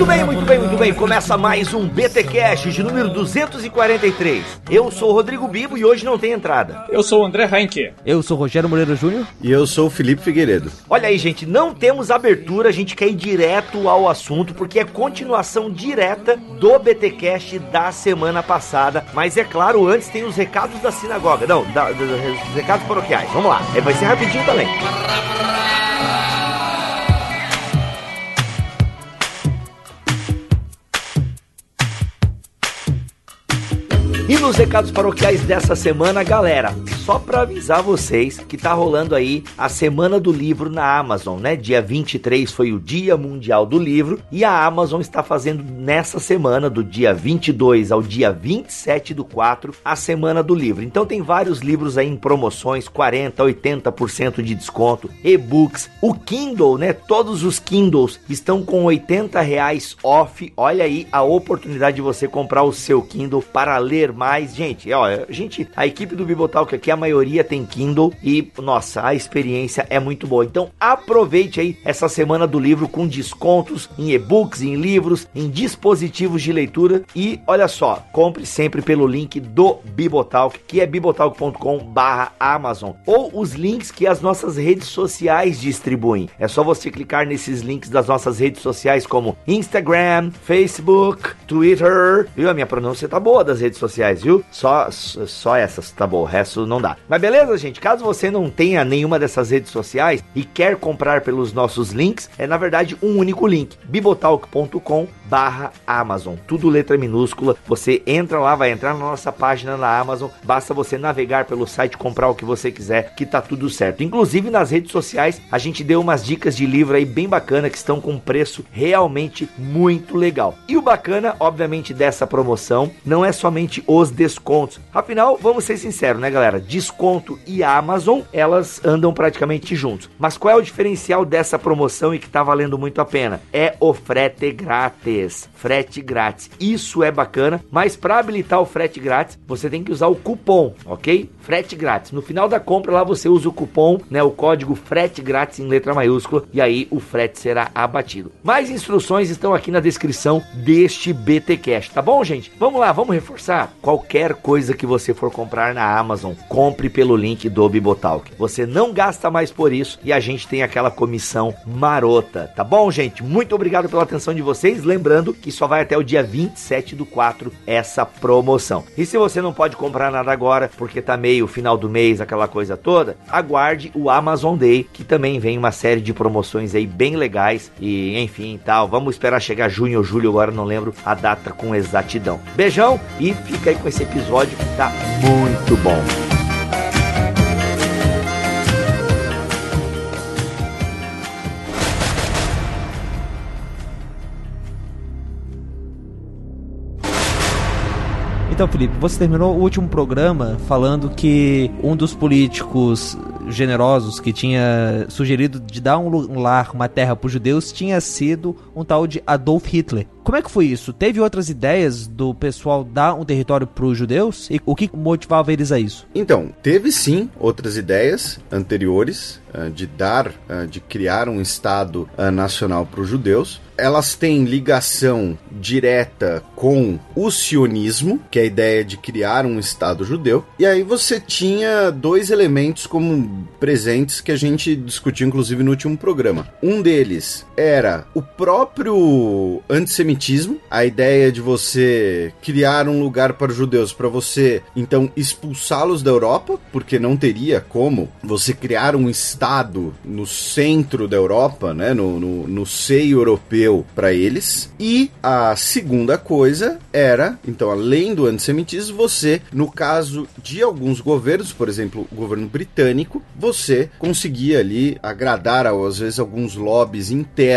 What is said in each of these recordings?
Muito bem, muito bem, muito bem. Começa mais um BT Cash de número 243. Eu sou o Rodrigo Bibo e hoje não tem entrada. Eu sou o André Heinke. Eu sou o Rogério Moreira Júnior. E eu sou o Felipe Figueiredo. Olha aí, gente, não temos abertura, a gente quer ir direto ao assunto, porque é continuação direta do BT Cash da semana passada. Mas é claro, antes tem os recados da sinagoga. Não, da, da, os recados paroquiais. Vamos lá. É, vai ser rapidinho também. E nos recados paroquiais dessa semana, galera, só para avisar vocês que tá rolando aí a Semana do Livro na Amazon, né? Dia 23 foi o Dia Mundial do Livro e a Amazon está fazendo nessa semana, do dia 22 ao dia 27 do 4, a Semana do Livro. Então tem vários livros aí em promoções, 40, 80% de desconto, e-books, o Kindle, né? Todos os Kindles estão com 80 reais off. Olha aí a oportunidade de você comprar o seu Kindle para ler mais. Gente, ó, a gente, a equipe do Bibotalk aqui, a maioria tem Kindle e, nossa, a experiência é muito boa. Então aproveite aí essa semana do livro com descontos em e-books, em livros, em dispositivos de leitura e olha só, compre sempre pelo link do Bibotalk, que é bibotalk.com/amazon ou os links que as nossas redes sociais distribuem. É só você clicar nesses links das nossas redes sociais como Instagram, Facebook, Twitter. Viu? A minha pronúncia tá boa das redes sociais, viu? Só só essas, tá bom, o resto não dá. Mas beleza, gente? Caso você não tenha nenhuma dessas redes sociais e quer comprar pelos nossos links, é na verdade um único link: bibotalk.com barra Amazon. Tudo letra minúscula. Você entra lá, vai entrar na nossa página na Amazon. Basta você navegar pelo site, comprar o que você quiser, que tá tudo certo. Inclusive nas redes sociais, a gente deu umas dicas de livro aí bem bacana que estão com preço realmente muito legal. E o bacana, obviamente, dessa promoção não é somente os descontos. Afinal, vamos ser sinceros, né, galera? Desconto e Amazon, elas andam praticamente juntos. Mas qual é o diferencial dessa promoção e que tá valendo muito a pena? É o frete grátis. Frete grátis. Isso é bacana, mas para habilitar o frete grátis, você tem que usar o cupom, ok? Frete grátis. No final da compra lá você usa o cupom, né, o código frete grátis em letra maiúscula e aí o frete será abatido. Mais instruções estão aqui na descrição deste BT Cash, tá bom, gente? Vamos lá, vamos reforçar. Qualquer coisa que você for comprar na Amazon, pelo link do Bibotalk. Você não gasta mais por isso e a gente tem aquela comissão marota, tá bom, gente? Muito obrigado pela atenção de vocês. Lembrando que só vai até o dia 27 do 4 essa promoção. E se você não pode comprar nada agora, porque tá meio final do mês, aquela coisa toda, aguarde o Amazon Day, que também vem uma série de promoções aí bem legais e enfim tal. Vamos esperar chegar junho ou julho, agora não lembro a data com exatidão. Beijão e fica aí com esse episódio que tá muito bom. Então, Felipe, você terminou o último programa falando que um dos políticos generosos que tinha sugerido de dar um lar, uma terra para os judeus, tinha sido um tal de Adolf Hitler. Como é que foi isso? Teve outras ideias do pessoal dar um território para os judeus? E o que motivava eles a isso? Então, teve sim outras ideias anteriores uh, de dar, uh, de criar um Estado uh, nacional para os judeus. Elas têm ligação direta com o sionismo, que é a ideia de criar um Estado judeu. E aí você tinha dois elementos como presentes que a gente discutiu, inclusive, no último programa. Um deles era o próprio antissemitismo, a ideia de você criar um lugar para os judeus, para você então expulsá-los da Europa, porque não teria como você criar um Estado no centro da Europa, né, no, no, no seio europeu para eles. E a segunda coisa era, então, além do antissemitismo, você, no caso de alguns governos, por exemplo, o governo britânico, você conseguia ali agradar, às vezes, alguns lobbies internos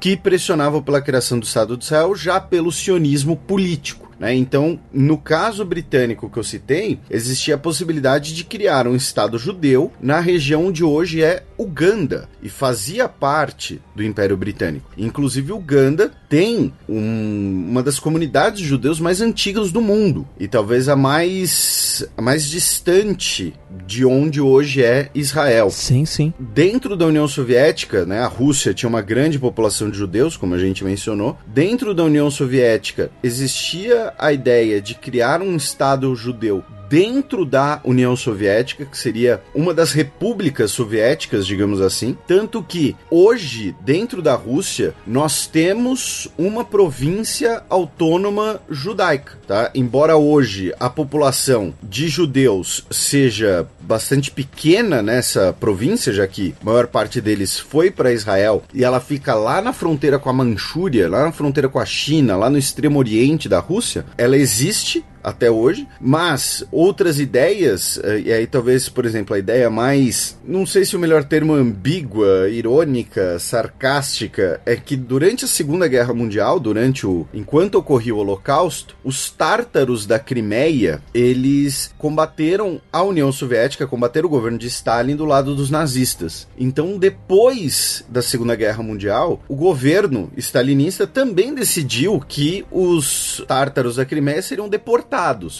que pressionavam pela criação do Estado de Israel já pelo sionismo político. Né? Então, no caso britânico que eu citei, existia a possibilidade de criar um Estado judeu na região onde hoje é Uganda e fazia parte do Império Britânico. Inclusive, Uganda tem um, uma das comunidades judeus mais antigas do mundo e talvez a mais, a mais distante de onde hoje é Israel. Sim, sim. Dentro da União Soviética, né, a Rússia tinha uma grande população de judeus, como a gente mencionou. Dentro da União Soviética existia a ideia de criar um Estado judeu dentro da União Soviética, que seria uma das repúblicas soviéticas, digamos assim. Tanto que hoje, dentro da Rússia, nós temos uma província autônoma judaica, tá? Embora hoje a população de judeus seja bastante pequena nessa província, já que a maior parte deles foi para Israel e ela fica lá na fronteira com a Manchúria, lá na fronteira com a China, lá no extremo oriente da Rússia, ela existe até hoje, mas outras ideias, eh, e aí talvez, por exemplo, a ideia mais, não sei se o melhor termo ambígua, irônica, sarcástica, é que durante a Segunda Guerra Mundial, durante o enquanto ocorria o Holocausto, os tártaros da Crimeia, eles combateram a União Soviética, combateram o governo de Stalin do lado dos nazistas. Então, depois da Segunda Guerra Mundial, o governo stalinista também decidiu que os tártaros da Crimeia seriam deportados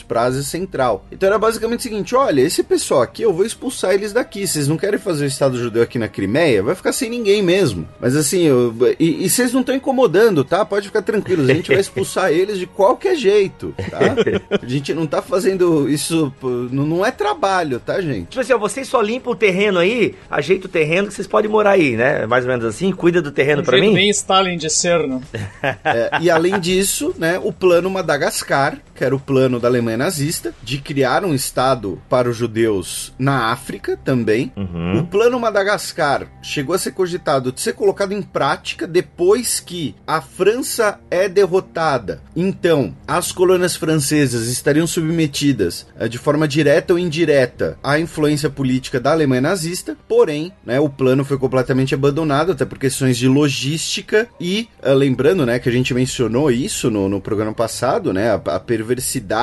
para a Ásia Central. Então era basicamente o seguinte: olha, esse pessoal aqui eu vou expulsar eles daqui. Vocês não querem fazer o Estado judeu aqui na Crimeia? Vai ficar sem ninguém mesmo. Mas assim, eu, e, e vocês não estão incomodando, tá? Pode ficar tranquilos, a gente vai expulsar eles de qualquer jeito, tá? A gente não tá fazendo isso, não é trabalho, tá, gente? Tipo assim, vocês só limpam o terreno aí, ajeita o terreno que vocês podem morar aí, né? Mais ou menos assim, cuida do terreno um para mim. bem Stalin de ser, não? É, e além disso, né, o plano Madagascar, que era o plano plano da Alemanha nazista de criar um Estado para os judeus na África também. Uhum. O plano Madagascar chegou a ser cogitado de ser colocado em prática depois que a França é derrotada. Então, as colônias francesas estariam submetidas eh, de forma direta ou indireta à influência política da Alemanha nazista, porém, né, o plano foi completamente abandonado, até por questões de logística e, uh, lembrando né, que a gente mencionou isso no, no programa passado, né, a, a perversidade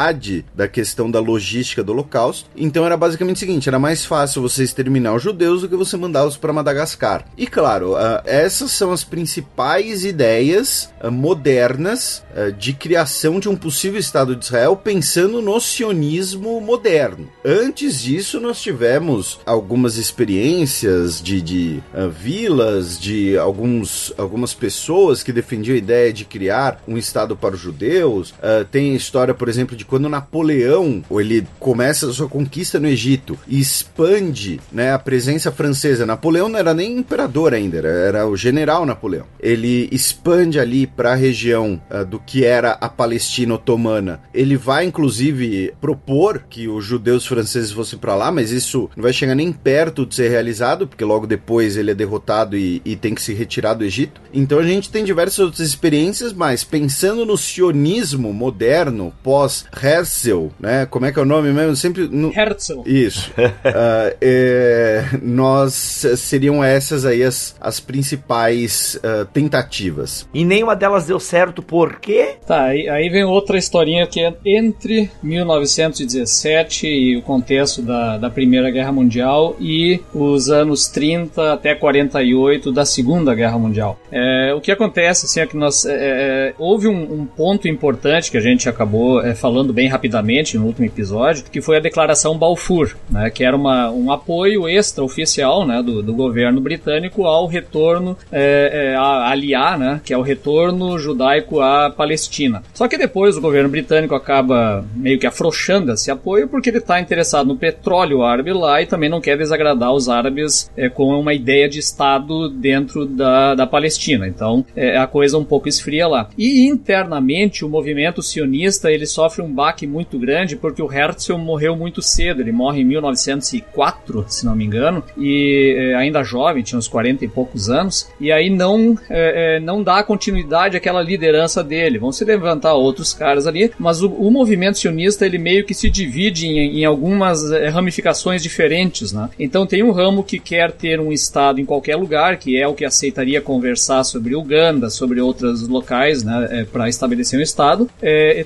da questão da logística do Holocausto. Então era basicamente o seguinte: era mais fácil você exterminar os judeus do que você mandá-los para Madagascar. E claro, uh, essas são as principais ideias uh, modernas uh, de criação de um possível Estado de Israel, pensando no sionismo moderno. Antes disso, nós tivemos algumas experiências de, de vilas, de alguns, algumas pessoas que defendiam a ideia de criar um Estado para os judeus. tem a história, por exemplo, de quando Napoleão ele começa a sua conquista no Egito e expande né, a presença francesa. Napoleão não era nem imperador ainda, era, era o general Napoleão. Ele expande ali para a região uh, do que era a Palestina otomana. Ele vai inclusive propor que os judeus franceses fossem para lá, mas isso não vai chegar nem perto de ser realizado, porque logo depois ele é derrotado e, e tem que se retirar do Egito. Então a gente tem diversas outras experiências, mas pensando no sionismo moderno pós Herzl, né? Como é que é o nome mesmo? Sempre. No... Herzl. Isso. uh, é, nós seriam essas aí as, as principais uh, tentativas. E nenhuma delas deu certo, por quê? Tá, aí, aí vem outra historinha que é entre 1917 e o contexto da, da Primeira Guerra Mundial e os anos 30 até 48 da Segunda Guerra Mundial. É, o que acontece assim, é que nós, é, é houve um, um, ponto importante que a gente acabou é, falando falando bem rapidamente no último episódio, que foi a Declaração Balfour, né, que era uma, um apoio extraoficial né, do, do governo britânico ao retorno, é, é, a aliar, né, que é o retorno judaico à Palestina. Só que depois o governo britânico acaba meio que afrouxando esse apoio porque ele está interessado no petróleo árabe lá e também não quer desagradar os árabes é, com uma ideia de Estado dentro da, da Palestina. Então é, a coisa um pouco esfria lá. E internamente o movimento sionista ele sofre um um baque muito grande porque o Herzl morreu muito cedo. Ele morre em 1904, se não me engano, e é, ainda jovem, tinha uns 40 e poucos anos. E aí não, é, não dá continuidade àquela liderança dele. Vão se levantar outros caras ali, mas o, o movimento sionista ele meio que se divide em, em algumas é, ramificações diferentes. Né? Então tem um ramo que quer ter um Estado em qualquer lugar, que é o que aceitaria conversar sobre Uganda, sobre outros locais né, é, para estabelecer um Estado.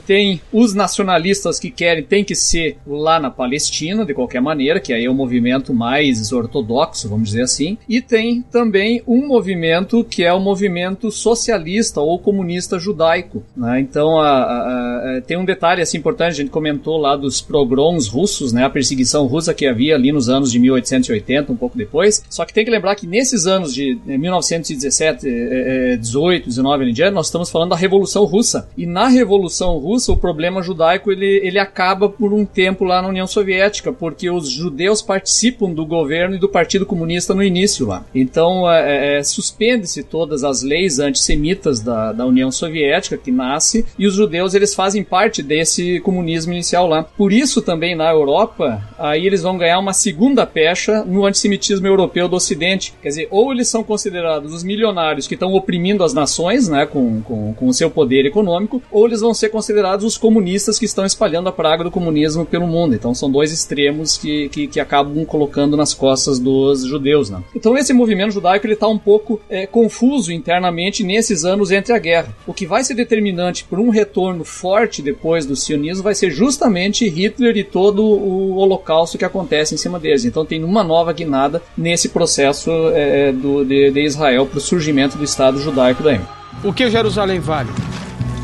Tem os nacionalistas que querem tem que ser lá na Palestina, de qualquer maneira, que aí é o movimento mais ortodoxo, vamos dizer assim. E tem também um movimento que é o movimento socialista ou comunista judaico. Né? Então a, a, a, tem um detalhe assim, importante, a gente comentou lá dos pogroms russos, né? a perseguição russa que havia ali nos anos de 1880, um pouco depois. Só que tem que lembrar que nesses anos de 1917, 18, 19 em diante, nós estamos falando da Revolução Russa. E na Revolução Russa, o problema judaico ele, ele acaba por um tempo lá na União Soviética, porque os judeus participam do governo e do Partido Comunista no início lá. Então, é, é, suspende-se todas as leis antissemitas da, da União Soviética que nasce e os judeus eles fazem parte desse comunismo inicial lá. Por isso também na Europa, aí eles vão ganhar uma segunda pecha no antissemitismo europeu do Ocidente. Quer dizer, ou eles são considerados os milionários que estão oprimindo as nações, né, com, com, com o seu poder econômico, ou eles vão ser considerados os comunistas que estão espalhando a praga do comunismo pelo mundo. Então são dois extremos que, que, que acabam colocando nas costas dos judeus. Né? Então esse movimento judaico ele está um pouco é, confuso internamente nesses anos entre a guerra. O que vai ser determinante por um retorno forte depois do sionismo vai ser justamente Hitler e todo o holocausto que acontece em cima deles. Então tem uma nova guinada nesse processo é, do, de, de Israel para o surgimento do Estado judaico daí. O que Jerusalém vale?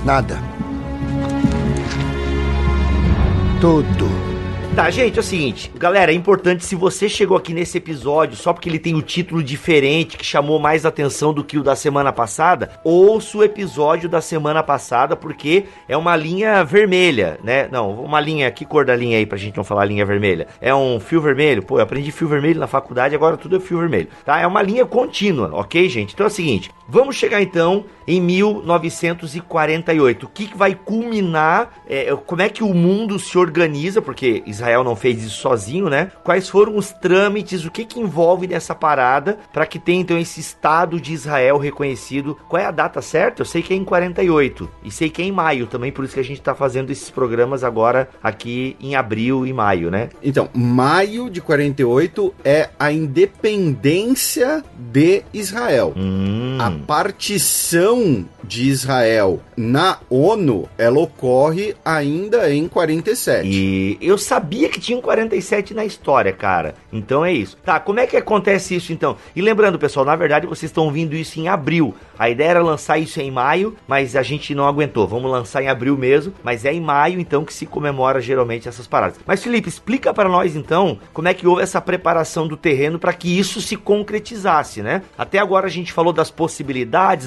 Nada. Tudo. Tá, gente, é o seguinte, galera, é importante se você chegou aqui nesse episódio só porque ele tem o um título diferente que chamou mais atenção do que o da semana passada, ouça o episódio da semana passada porque é uma linha vermelha, né? Não, uma linha, que cor da linha aí pra gente não falar linha vermelha? É um fio vermelho? Pô, eu aprendi fio vermelho na faculdade, agora tudo é fio vermelho, tá? É uma linha contínua, ok, gente? Então é o seguinte, vamos chegar então em 1948. O que, que vai culminar? É, como é que o mundo se organiza? Porque Israel não fez isso sozinho, né? Quais foram os trâmites, o que que envolve nessa parada para que tenha então esse Estado de Israel reconhecido? Qual é a data certa? Eu sei que é em 48 e sei que é em maio também, por isso que a gente está fazendo esses programas agora aqui em abril e maio, né? Então, maio de 48 é a independência de Israel. Hum. A partição de Israel na ONU, ela ocorre ainda em 47. E eu sabia que tinha um 47 na história, cara. Então é isso. Tá, como é que acontece isso então? E lembrando, pessoal, na verdade vocês estão ouvindo isso em abril. A ideia era lançar isso em maio, mas a gente não aguentou. Vamos lançar em abril mesmo, mas é em maio então que se comemora geralmente essas paradas. Mas Felipe, explica para nós então como é que houve essa preparação do terreno para que isso se concretizasse, né? Até agora a gente falou das possibilidades,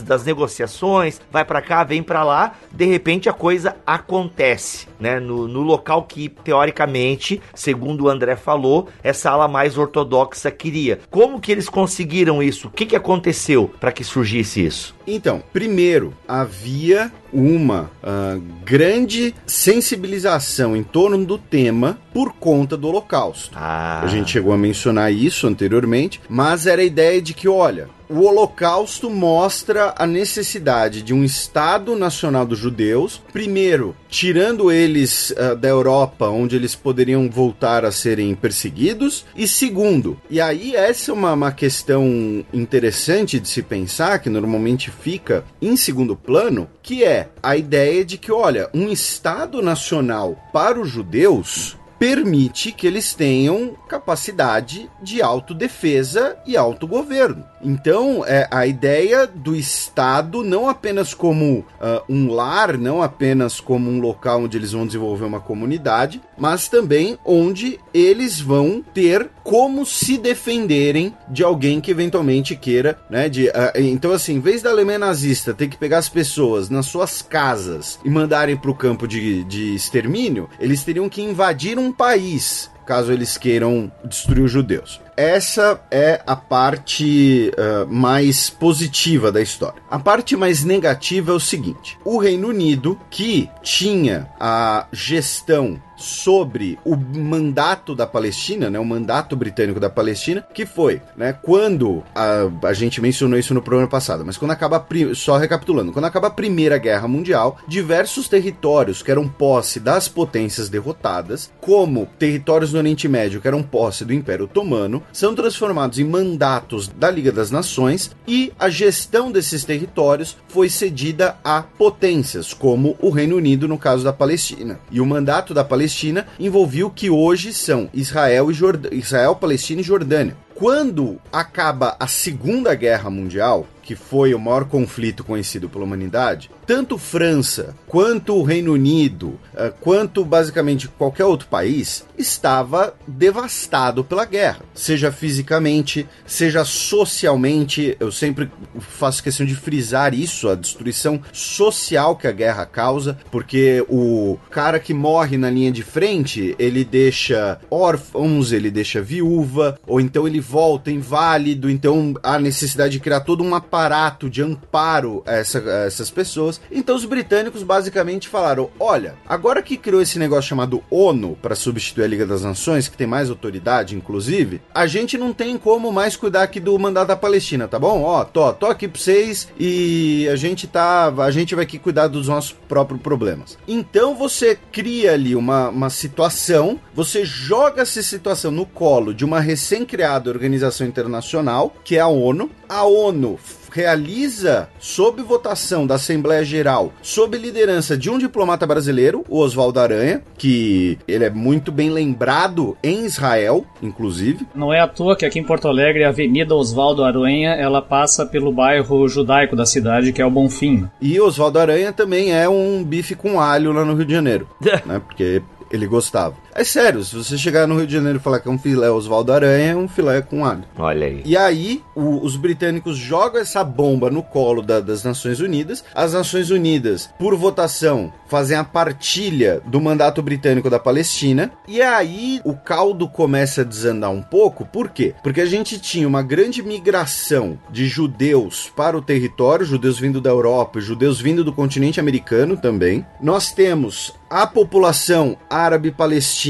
das negociações, vai para cá, vem para lá, de repente a coisa acontece, né? No, no local que teoricamente, segundo o André falou, essa ala mais ortodoxa queria. Como que eles conseguiram isso? O que, que aconteceu para que surgisse isso? Então, primeiro, havia uma uh, grande sensibilização em torno do tema por conta do Holocausto. Ah. A gente chegou a mencionar isso anteriormente, mas era a ideia de que, olha, o Holocausto mostra a necessidade de um Estado Nacional dos Judeus, primeiro, tirando eles uh, da Europa, onde eles poderiam voltar a serem perseguidos, e segundo, e aí essa é uma, uma questão interessante de se pensar, que normalmente fica em segundo plano, que é a ideia de que, olha, um Estado Nacional para os judeus permite que eles tenham capacidade de autodefesa e autogoverno. Então, é a ideia do Estado não apenas como uh, um lar, não apenas como um local onde eles vão desenvolver uma comunidade, mas também onde eles vão ter como se defenderem de alguém que eventualmente queira, né? De, uh, então, assim, em vez da Alemanha nazista ter que pegar as pessoas nas suas casas e mandarem para o campo de, de extermínio, eles teriam que invadir um país caso eles queiram destruir os judeus. Essa é a parte uh, mais positiva da história. A parte mais negativa é o seguinte: o Reino Unido, que tinha a gestão sobre o mandato da Palestina, né, o mandato britânico da Palestina, que foi, né, quando a, a gente mencionou isso no programa passado, mas quando acaba só recapitulando, quando acaba a Primeira Guerra Mundial, diversos territórios que eram posse das potências derrotadas, como territórios no Oriente Médio que eram posse do Império Otomano, são transformados em mandatos da Liga das Nações e a gestão desses territórios foi cedida a potências, como o Reino Unido no caso da Palestina. E o mandato da Palestina envolvia o que hoje são Israel, e Jord... Israel Palestina e Jordânia. Quando acaba a Segunda Guerra Mundial, que foi o maior conflito conhecido pela humanidade, tanto França quanto o Reino Unido, uh, quanto basicamente qualquer outro país, estava devastado pela guerra, seja fisicamente, seja socialmente. Eu sempre faço questão de frisar isso, a destruição social que a guerra causa, porque o cara que morre na linha de frente, ele deixa órfãos, ele deixa viúva, ou então ele volta inválido, então há necessidade de criar todo um aparato de amparo a, essa, a essas pessoas. Então os britânicos basicamente falaram: olha, agora que criou esse negócio chamado ONU para substituir a Liga das Nações, que tem mais autoridade, inclusive, a gente não tem como mais cuidar aqui do mandato da Palestina, tá bom? Ó, tô, tô aqui pra vocês e a gente tá. A gente vai aqui cuidar dos nossos próprios problemas. Então você cria ali uma, uma situação, você joga essa situação no colo de uma recém-criada organização internacional, que é a ONU. A ONU realiza, sob votação da Assembleia Geral, sob liderança de um diplomata brasileiro, o Oswaldo Aranha, que ele é muito bem lembrado em Israel, inclusive. Não é à toa que aqui em Porto Alegre a Avenida Oswaldo Aranha, ela passa pelo bairro judaico da cidade, que é o Bonfim. E Oswaldo Aranha também é um bife com alho lá no Rio de Janeiro, né? Porque ele gostava. É sério, se você chegar no Rio de Janeiro e falar que é um filé Oswaldo Aranha, é um filé com alho. Olha aí. E aí, o, os britânicos jogam essa bomba no colo da, das Nações Unidas. As Nações Unidas, por votação, fazem a partilha do mandato britânico da Palestina. E aí, o caldo começa a desandar um pouco. Por quê? Porque a gente tinha uma grande migração de judeus para o território, judeus vindo da Europa, judeus vindo do continente americano também. Nós temos a população árabe palestina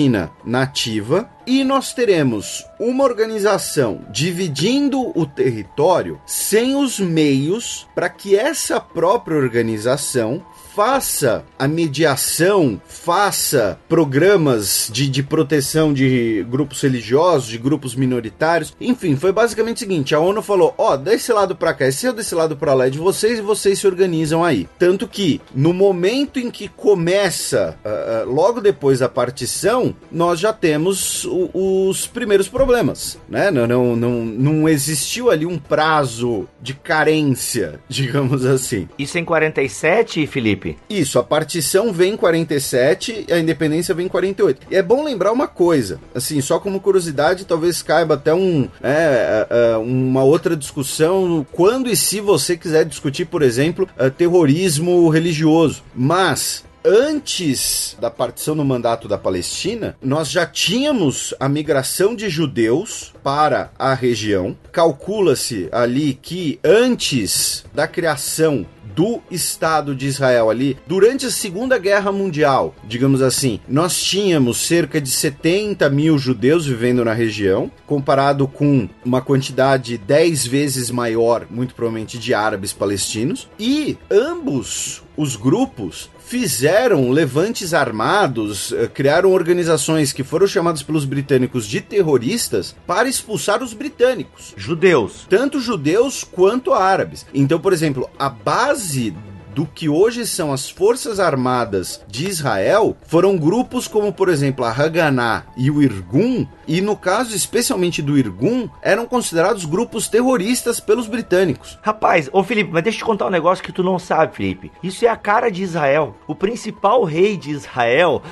nativa e nós teremos uma organização dividindo o território sem os meios para que essa própria organização faça a mediação, faça programas de, de proteção de grupos religiosos, de grupos minoritários. Enfim, foi basicamente o seguinte: a ONU falou: ó, oh, desse lado para cá, é desse lado para lá é de vocês e vocês se organizam aí. Tanto que no momento em que começa, uh, uh, logo depois da partição, nós já temos o, os primeiros problemas, né? Não, não, não, não existiu ali um prazo de carência, digamos assim. Isso em 47, Felipe? Felipe? Isso, a partição vem em 47 e a independência vem em 48. E é bom lembrar uma coisa, assim, só como curiosidade, talvez caiba até um, é, é, é uma outra discussão quando e se você quiser discutir, por exemplo, é, terrorismo religioso. Mas antes da partição no mandato da Palestina, nós já tínhamos a migração de judeus para a região. Calcula-se ali que antes da criação do Estado de Israel ali, durante a Segunda Guerra Mundial, digamos assim, nós tínhamos cerca de 70 mil judeus vivendo na região, comparado com uma quantidade 10 vezes maior, muito provavelmente, de árabes palestinos, e ambos os grupos fizeram levantes armados, eh, criaram organizações que foram chamadas pelos britânicos de terroristas para expulsar os britânicos. Judeus. Tanto judeus quanto árabes. Então, por exemplo, a base do que hoje são as Forças Armadas de Israel foram grupos como, por exemplo, a Haganah e o Irgun, e no caso especialmente do Irgun, eram considerados grupos terroristas pelos britânicos. Rapaz, ô Felipe, mas deixa eu te contar um negócio que tu não sabe, Felipe. Isso é a cara de Israel. O principal rei de Israel.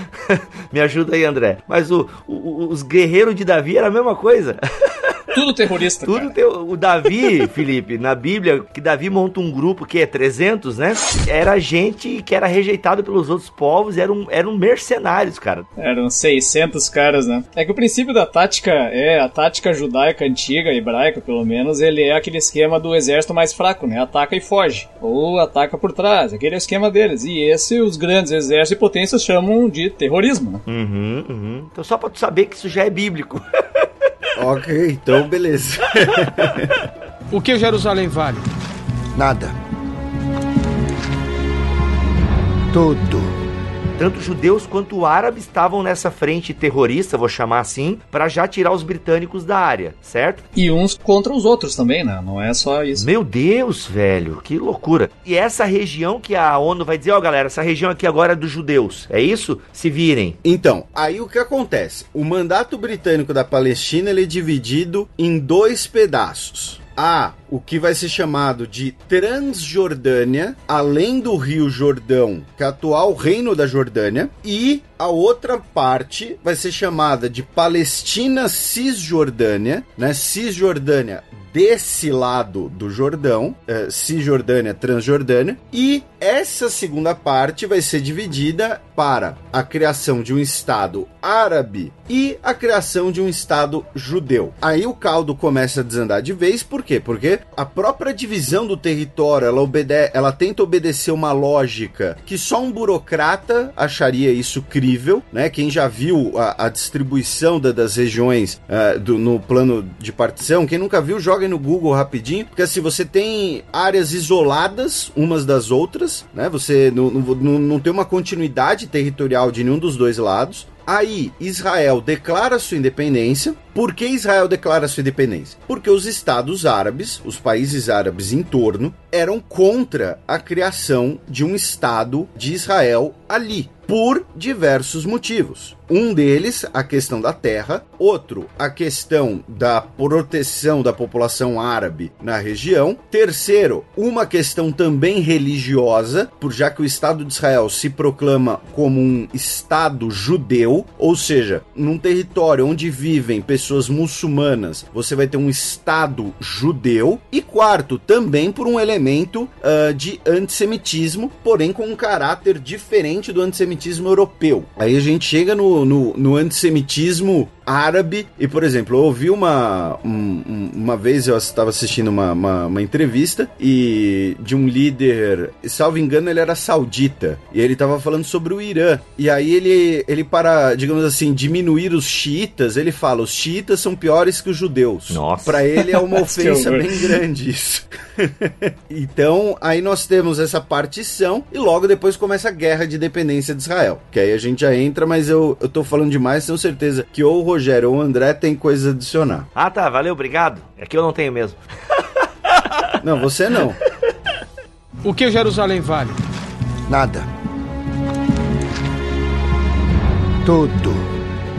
Me ajuda aí, André. Mas o, o, os guerreiros de Davi era a mesma coisa. Tudo terrorista, Tudo cara. o Davi, Felipe, na Bíblia, que Davi monta um grupo que é 300, né? Era gente que era rejeitado pelos outros povos, eram, eram mercenários, cara. Eram 600 caras, né? É que o princípio da tática é a tática judaica antiga, hebraica pelo menos, ele é aquele esquema do exército mais fraco, né? Ataca e foge. Ou ataca por trás. Aquele é o esquema deles. E esse os grandes exércitos e potências chamam de terrorismo, né? Uhum, uhum. Então só pra tu saber que isso já é bíblico. Ok, então beleza. O que Jerusalém vale? Nada. Tudo. Tanto judeus quanto árabes estavam nessa frente terrorista, vou chamar assim, pra já tirar os britânicos da área, certo? E uns contra os outros também, né? Não é só isso. Meu Deus, velho, que loucura. E essa região que a ONU vai dizer, ó, galera, essa região aqui agora é dos judeus. É isso? Se virem. Então, aí o que acontece? O mandato britânico da Palestina ele é dividido em dois pedaços. Há o que vai ser chamado de Transjordânia, além do Rio Jordão, que é o atual Reino da Jordânia, e a outra parte vai ser chamada de Palestina Cisjordânia, né? Cisjordânia desse lado do Jordão, eh, Cisjordânia, Transjordânia, e essa segunda parte vai ser dividida para a criação de um Estado árabe e a criação de um Estado judeu. Aí o caldo começa a desandar de vez, por quê? Porque a própria divisão do território, ela, obede ela tenta obedecer uma lógica que só um burocrata acharia isso crível, né? Quem já viu a, a distribuição da- das regiões ah, do- no plano de partição, quem nunca viu, joga no Google rapidinho, porque assim, você tem áreas isoladas umas das outras, né? Você não, não- não tem uma continuidade territorial de nenhum dos dois lados. Aí, Israel declara sua independência. Por que Israel declara sua independência? Porque os estados árabes, os países árabes em torno, eram contra a criação de um estado de Israel ali, por diversos motivos. Um deles, a questão da terra, outro, a questão da proteção da população árabe na região. Terceiro, uma questão também religiosa, por já que o Estado de Israel se proclama como um Estado judeu, ou seja, num território onde vivem pessoas muçulmanas, você vai ter um Estado judeu. E quarto, também por um elemento ah, de antissemitismo, porém com um caráter diferente do antissemitismo europeu. Aí a gente chega no, no, no antissemitismo árabe. E, por exemplo, eu ouvi uma. um- um- uma vez eu estava assistindo uma, uma, uma entrevista e de um líder, salvo engano, ele era saudita. E ele estava falando sobre o Irã. E aí ele, ele para, digamos assim, diminuir os xiitas, ele fala: os xiitas são piores que os judeus. Nossa. Para ele é uma ofensa bem grande isso. então, aí nós temos essa partição e logo depois começa a guerra de dependência de Israel. Que aí a gente já entra, mas eu, eu tô falando demais, tenho certeza que ou o Rogério ou o André tem coisa a adicionar. Ah, tá, valeu, obrigado. É que eu não tenho mesmo. Não, você não. O que Jerusalém vale? Nada. Tudo.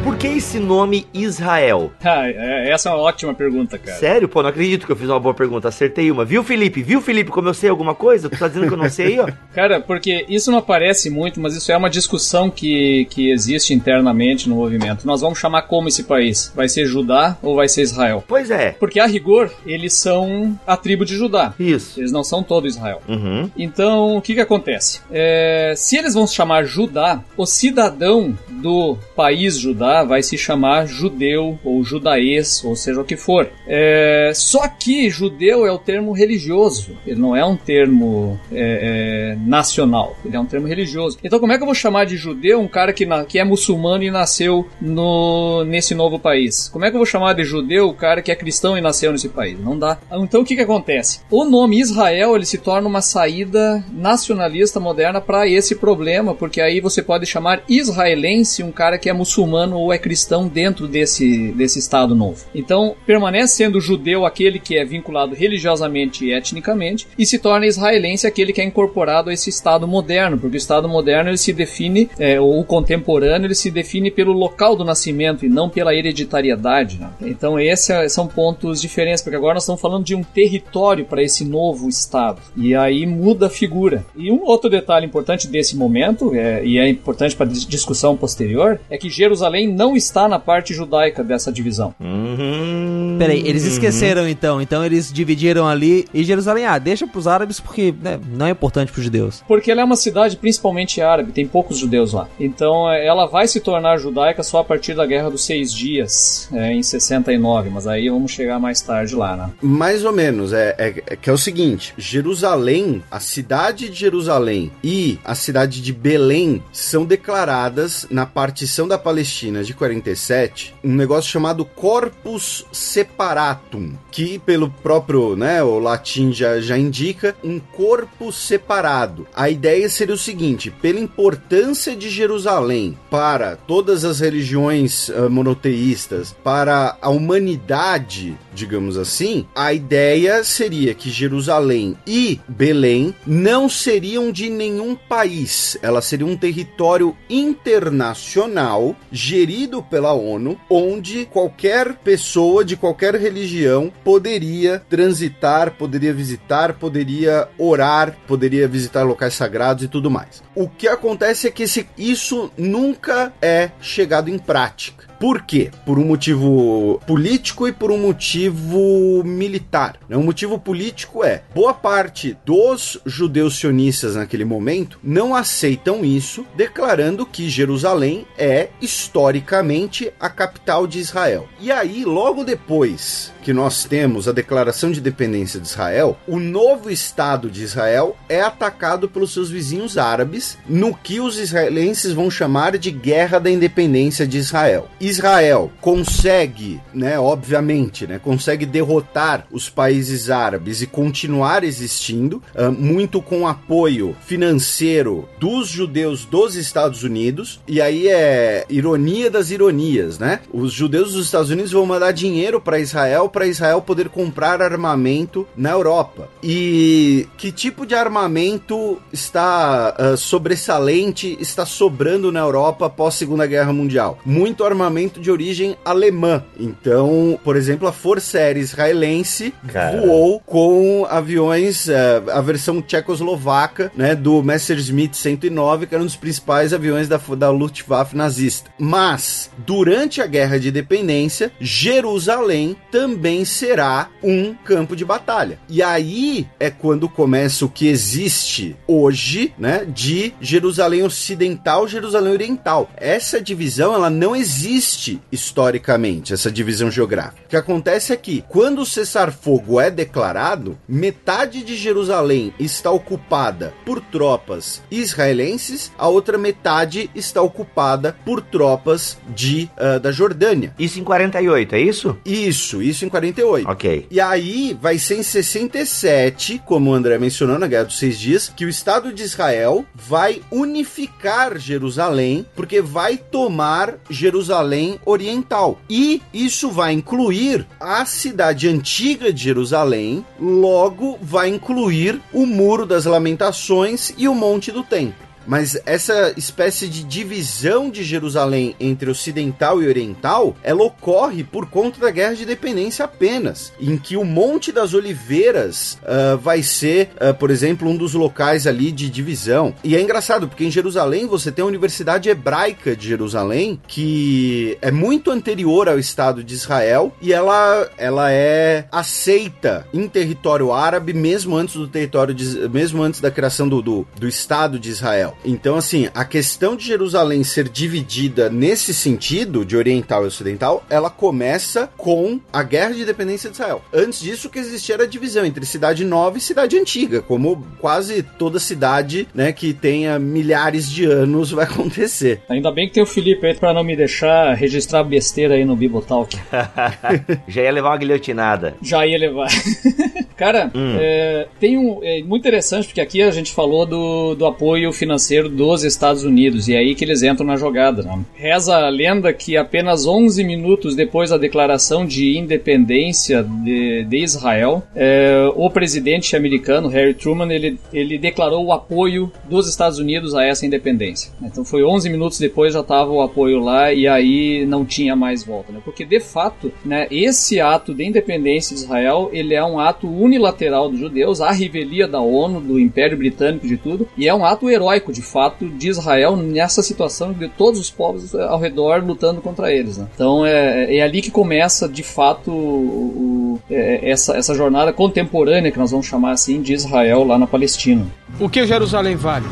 Por que esse nome Israel? Ah, é- essa é uma ótima pergunta, cara. Sério? Pô, não acredito que eu fiz uma boa pergunta. Acertei uma. Viu, Felipe? Viu, Felipe, como eu sei alguma coisa? Tu tá dizendo que eu não sei, ó? Cara, porque isso não aparece muito, mas isso é uma discussão que, que existe internamente no movimento. Nós vamos chamar como esse país? Vai ser Judá ou vai ser Israel? Pois é. Porque a rigor, eles são a tribo de Judá. Isso. Eles não são todo Israel. Uhum. Então, o que que acontece? É, se eles vão se chamar Judá, o cidadão do país Judá vai se chamar judeu ou judaês, ou seja o que for. É, só que judeu é o termo religioso, ele não é um termo é, é, nacional, ele é um termo religioso. Então, como é que eu vou chamar de judeu um cara que, na- que é muçulmano e nasceu no, nesse novo país? Como é que eu vou chamar de judeu o cara que é cristão e nasceu nesse país? Não dá. Então, o que que acontece? O nome Israel ele se torna uma saída nacionalista moderna para esse problema, porque aí você pode chamar israelense um cara que é muçulmano ou é cristão dentro desse, desse estado novo. Então, permanece sendo judeu aquele que é vinculado religiosamente e etnicamente, e se torna israelense aquele que é incorporado a esse estado moderno, porque o estado moderno ele se define, é, ou o contemporâneo, ele se define pelo local do nascimento e não pela hereditariedade. né? Então, esses são pontos diferentes, porque agora nós estamos falando de um território para esse novo estado, e aí muda a figura. E um outro detalhe importante desse momento, é, e é importante para discussão posterior, é que Jerusalém não está na parte judaica dessa divisão. Uhum. peraí, eles esqueceram então. Então eles dividiram ali e Jerusalém, ah, deixa pros árabes porque né, não é importante pros judeus. Porque ela é uma cidade principalmente árabe, tem poucos judeus lá. Então é, ela vai se tornar judaica só a partir da Guerra dos Seis Dias, é, em 69, mas aí vamos chegar mais tarde lá, né? Mais ou menos, é, é, é que é o seguinte: Jerusalém, a cidade de Jerusalém e a cidade de Belém são declaradas na partição da Palestina de 47 um negócio chamado Corpus Separatum, que pelo próprio, né, o latim já, já indica um corpo separado. A ideia seria o seguinte: pela importância de Jerusalém para todas as religiões uh, monoteístas, para a humanidade, digamos assim, a ideia seria que Jerusalém e Belém não seriam de nenhum país, ela seria um território internacional gerido pela ONU, onde qualquer pessoa de qualquer religião poderia transitar, poderia visitar, poderia orar, poderia visitar locais sagrados e tudo mais. O que acontece é que esse, isso nunca é chegado em prática. Por quê? Por um motivo político e por um motivo militar. O um motivo político é boa parte dos judeus sionistas naquele momento não aceitam isso, declarando que Jerusalém é historicamente a capital de Israel. E aí, logo depois que nós temos a declaração de independência de Israel, o novo Estado de Israel é atacado pelos seus vizinhos árabes no que os israelenses vão chamar de Guerra da Independência de Israel. Israel consegue, né, obviamente, né, consegue derrotar os países árabes e continuar existindo, uh, muito com apoio financeiro dos judeus dos Estados Unidos. E aí é ironia das ironias, né? Os judeus dos Estados Unidos vão mandar dinheiro para Israel para Israel poder comprar armamento na Europa. E que tipo de armamento está uh, sobressalente, está sobrando na Europa após a Segunda Guerra Mundial? Muito armamento de origem alemã. Então, por exemplo, a Força Aérea Israelense Cara. voou com aviões, uh, a versão tchecoslovaca, né, do Messerschmitt 109, que era um dos principais aviões da, da Luftwaffe nazista. Mas, durante a Guerra de Independência, Jerusalém também será um campo de batalha. E aí é quando começa o que existe hoje, né, de Jerusalém Ocidental, Jerusalém Oriental. Essa divisão, ela não existe historicamente, essa divisão geográfica. O que acontece é que, quando o cessar-fogo é declarado, metade de Jerusalém está ocupada por tropas israelenses, a outra metade está ocupada por tropas de uh, da Jordânia. Isso em 48, é isso? Isso, isso em 48. Ok. E aí vai ser em 67, como o André mencionou na Guerra dos Seis Dias, que o Estado de Israel vai unificar Jerusalém, porque vai tomar Jerusalém Oriental. E isso vai incluir a cidade antiga de Jerusalém, logo vai incluir o Muro das Lamentações e o Monte do Templo. Mas essa espécie de divisão de Jerusalém entre ocidental e oriental, ela ocorre por conta da Guerra de Independência apenas, em que o Monte das Oliveiras uh, vai ser, uh, por exemplo, um dos locais ali de divisão. E é engraçado, porque em Jerusalém você tem a Universidade Hebraica de Jerusalém, que é muito anterior ao Estado de Israel, e ela, ela é aceita em território árabe, mesmo antes do território, de, mesmo antes da criação do, do, do Estado de Israel. Então, assim, a questão de Jerusalém ser dividida nesse sentido, de oriental e ocidental, ela começa com a guerra de independência de Israel. Antes disso, o que existia era a divisão entre cidade nova e cidade antiga, como quase toda cidade, né, que tenha milhares de anos vai acontecer. Ainda bem que tem o Felipe aí pra não me deixar registrar besteira aí no Bibotalk. Já ia levar uma guilhotinada. Já ia levar. Cara, é, tem um. É muito interessante porque aqui a gente falou do, do apoio financeiro dos Estados Unidos e é aí que eles entram na jogada. Né? Reza a lenda que apenas 11 minutos depois da declaração de independência de, de Israel, é, o presidente americano, Harry Truman, ele, ele declarou o apoio dos Estados Unidos a essa independência. Então foi 11 minutos depois já estava o apoio lá e aí não tinha mais volta. Né? Porque de fato, né, esse ato de independência de Israel ele é um ato unilateral dos judeus, a revelia da ONU, do Império Britânico, de tudo, e é um ato heróico foco, de fato, de Israel nessa situação de todos os povos ao redor lutando contra eles. Né? Então é, é ali que começa, de fato, o, o, é, essa, essa jornada contemporânea, que nós vamos chamar assim, de Israel lá na Palestina. O que Jerusalém vale?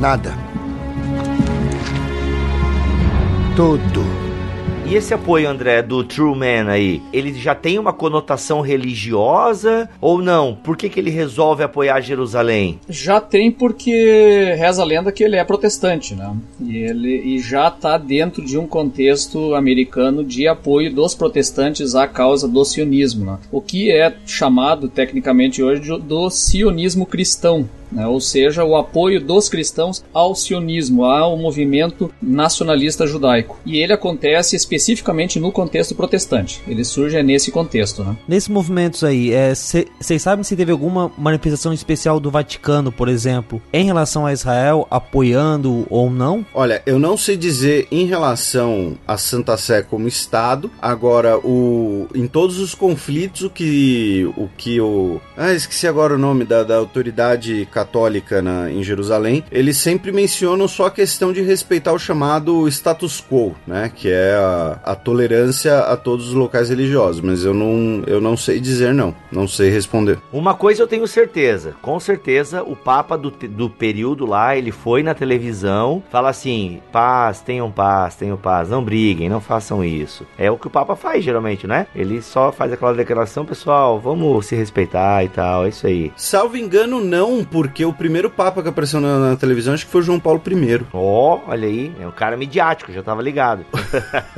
Nada. Tudo. E esse apoio, André, do Truman aí, ele já tem uma conotação religiosa ou não? Por que, que ele resolve apoiar Jerusalém? Já tem porque reza a lenda que ele é protestante, né? E ele e já está dentro de um contexto americano de apoio dos protestantes à causa do sionismo, né? O que é chamado tecnicamente hoje do sionismo cristão, né? ou seja, o apoio dos cristãos ao sionismo, ao movimento nacionalista judaico. E ele acontece especificamente no contexto protestante. Ele surge nesse contexto. Né? Nesses movimentos aí, vocês é, sabem se teve alguma manifestação especial do Vaticano, por exemplo, em relação a Israel, apoiando ou não? Olha, eu não sei dizer em relação a Santa Sé como Estado. Agora, o em todos os conflitos, o que o que o ah, esqueci agora o nome da, da autoridade católica na, em Jerusalém, eles sempre mencionam só a questão de respeitar o chamado status quo, né? Que é a, a tolerância a todos os locais religiosos. Mas eu não, eu não sei dizer não, não sei responder. Uma coisa eu tenho certeza, com certeza o Papa do, do período lá, ele foi na televisão, fala assim, paz, tenham paz, tenham paz, não briguem, não façam isso. É o que o Papa faz geralmente, né? Ele só faz aquela declaração, pessoal, vamos se respeitar e tal, é isso aí. Salvo engano, não, por porque o primeiro Papa que apareceu na, na televisão acho que foi João Paulo I. Ó, oh, olha aí, é um cara midiático, já tava ligado.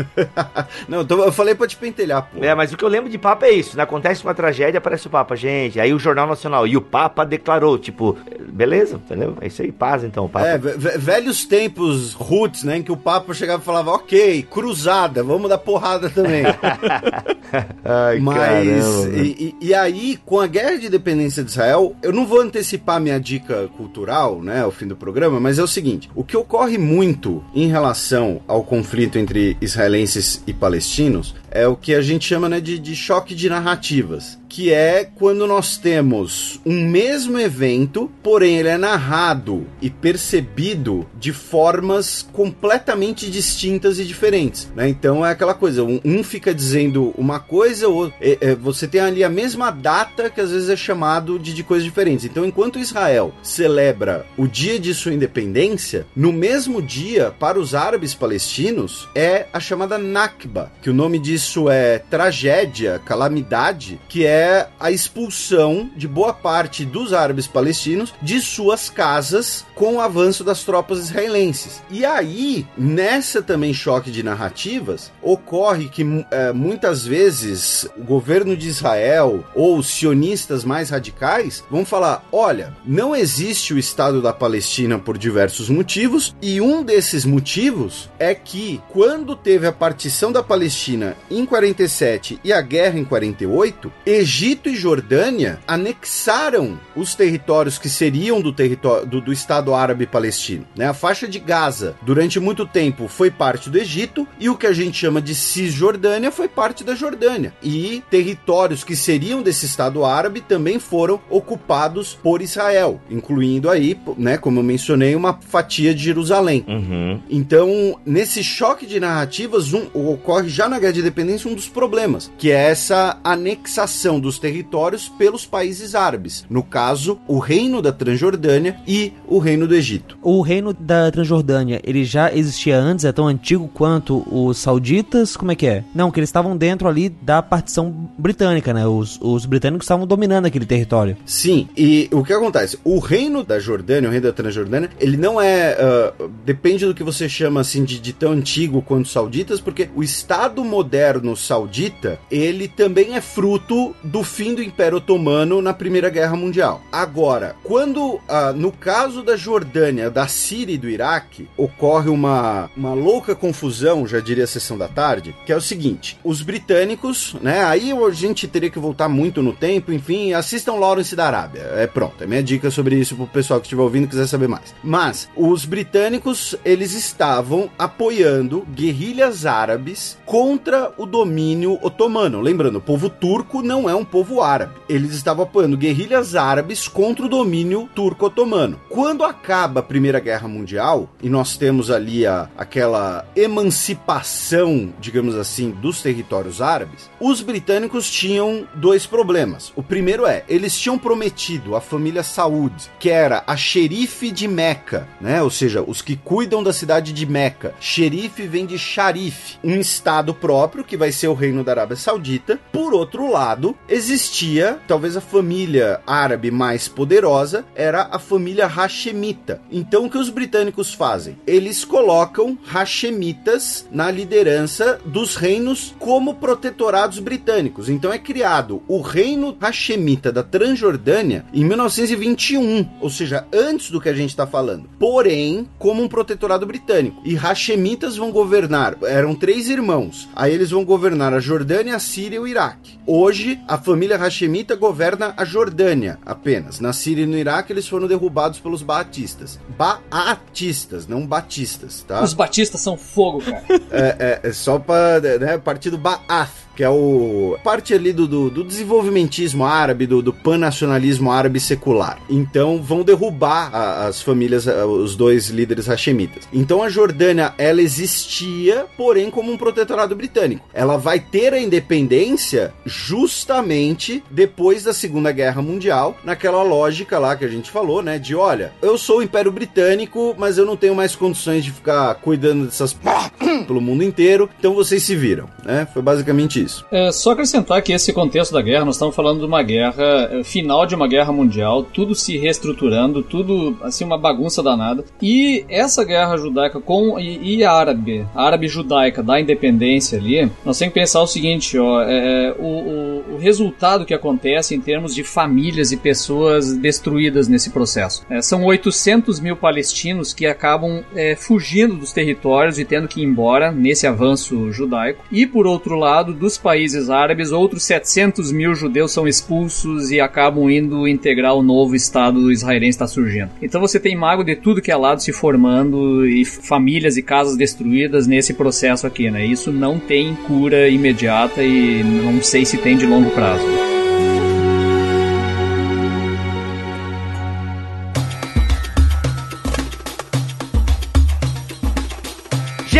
Não, então eu falei pra te pentelhar, pô. É, mas o que eu lembro de Papa é isso, né? Acontece uma tragédia, aparece o Papa, gente. Aí o Jornal Nacional, e o Papa declarou, tipo, beleza, entendeu? É isso aí, paz então, Papa. É, velhos tempos roots, né? Em que o Papa chegava e falava, ok, cruzada, vamos dar porrada também. Ai, Mas, e, e, e, aí, com a guerra de independência de Israel, eu não vou antecipar minha dica cultural, né, ao fim do programa, mas é o seguinte: o que ocorre muito em relação ao conflito entre israelenses e palestinos é o que a gente chama né, de, de choque de narrativas, que é quando nós temos um mesmo evento, porém ele é narrado e percebido de formas completamente distintas e diferentes. Né? Então é aquela coisa, um, um fica dizendo uma coisa, ou, é, é, você tem ali a mesma data que às vezes é chamado de, de coisas diferentes. Então, enquanto Israel celebra o dia de sua independência, no mesmo dia, para os árabes palestinos, é a chamada Nakba, que o nome diz isso é tragédia, calamidade, que é a expulsão de boa parte dos árabes palestinos de suas casas com o avanço das tropas israelenses. E aí, nessa também choque de narrativas, ocorre que é, muitas vezes o governo de Israel ou os sionistas mais radicais vão falar: olha, não existe o Estado da Palestina por diversos motivos, e um desses motivos é que quando teve a partição da Palestina em 47 e a guerra em 48, Egito e Jordânia anexaram os territórios que seriam do território do, do Estado Árabe Palestino. Né? A faixa de Gaza, durante muito tempo, foi parte do Egito e o que a gente chama de Cisjordânia foi parte da Jordânia. E territórios que seriam desse Estado Árabe também foram ocupados por Israel, incluindo aí, né, como eu mencionei, uma fatia de Jerusalém. Uhum. Então, nesse choque de narrativas, um, ocorre já na Guerra de Independência um dos problemas, que é essa anexação dos territórios pelos países árabes. No caso, o Reino da Transjordânia e o Reino do Egito. O Reino da Transjordânia, ele já existia antes, é tão antigo quanto os sauditas? Como é que é? Não, que eles estavam dentro ali da partição britânica, né? Os, os britânicos estavam dominando aquele território. Sim, e o que acontece? O Reino da Jordânia, o Reino da Transjordânia, ele não é. Uh, depende do que você chama assim de, de tão antigo quanto os sauditas, porque o Estado moderno saudita, ele também é fruto do fim do Império Otomano na Primeira Guerra Mundial. Agora, quando ah, no caso da Jordânia, da Síria e do Iraque, ocorre uma, uma louca confusão, já diria a sessão da tarde, que é o seguinte: os britânicos, né? Aí a gente teria que voltar muito no tempo, enfim, assistam Lawrence da Arábia. É pronto, é minha dica sobre isso pro pessoal que estiver ouvindo e quiser saber mais. Mas os britânicos, eles estavam apoiando guerrilhas árabes contra o domínio otomano. Lembrando, o povo turco não é um povo árabe. Eles estavam apoiando guerrilhas árabes contra o domínio turco-otomano. Quando acaba a Primeira Guerra Mundial, e nós temos ali a, aquela emancipação, digamos assim, dos territórios árabes, os britânicos tinham dois problemas. O primeiro é, eles tinham prometido à família Saud, que era a xerife de Meca, né? Ou seja, os que cuidam da cidade de Meca. Xerife vem de Sharif, um estado próprio que vai ser o reino da Arábia Saudita. Por outro lado, existia talvez a família árabe mais poderosa era a família Hashemita. Então o que os britânicos fazem? Eles colocam Hashemitas na liderança dos reinos como protetorados britânicos. Então é criado o reino Hashemita da Transjordânia em 1921, ou seja, antes do que a gente está falando. Porém, como um protetorado britânico. E Hashemitas vão governar, eram três irmãos. Aí eles vão governar a Jordânia, a Síria e o Iraque. Hoje, a família Hashemita governa a Jordânia apenas. Na Síria e no Iraque, eles foram derrubados pelos Baatistas. Baatistas, não batistas, tá? Os batistas são fogo, cara. É, é, é só para né, partido Baath que é o parte ali do, do, do desenvolvimentismo árabe, do, do panacionalismo árabe secular. Então vão derrubar a, as famílias, os dois líderes hashemitas. Então a Jordânia, ela existia, porém como um protetorado britânico. Ela vai ter a independência justamente depois da Segunda Guerra Mundial, naquela lógica lá que a gente falou, né, de olha, eu sou o Império Britânico, mas eu não tenho mais condições de ficar cuidando dessas pelo mundo inteiro, então vocês se viram, né? Foi basicamente isso isso. É, só acrescentar que esse contexto da guerra, nós estamos falando de uma guerra, é, final de uma guerra mundial, tudo se reestruturando, tudo assim, uma bagunça danada. E essa guerra judaica com e, e árabe, árabe judaica da independência ali, nós temos que pensar o seguinte, ó, é, é, o, o, o, resultado que acontece em termos de famílias e pessoas destruídas nesse processo. É, são 800 mil palestinos que acabam é, fugindo dos territórios e tendo que ir embora nesse avanço judaico. E por outro lado, dos países árabes, outros 700 mil judeus são expulsos e acabam indo integrar o novo Estado israelense está surgindo. Então você tem mago de tudo que é lado se formando e famílias e casas destruídas nesse processo aqui, né? Isso não tem cura imediata e não sei se tem de longo prazo.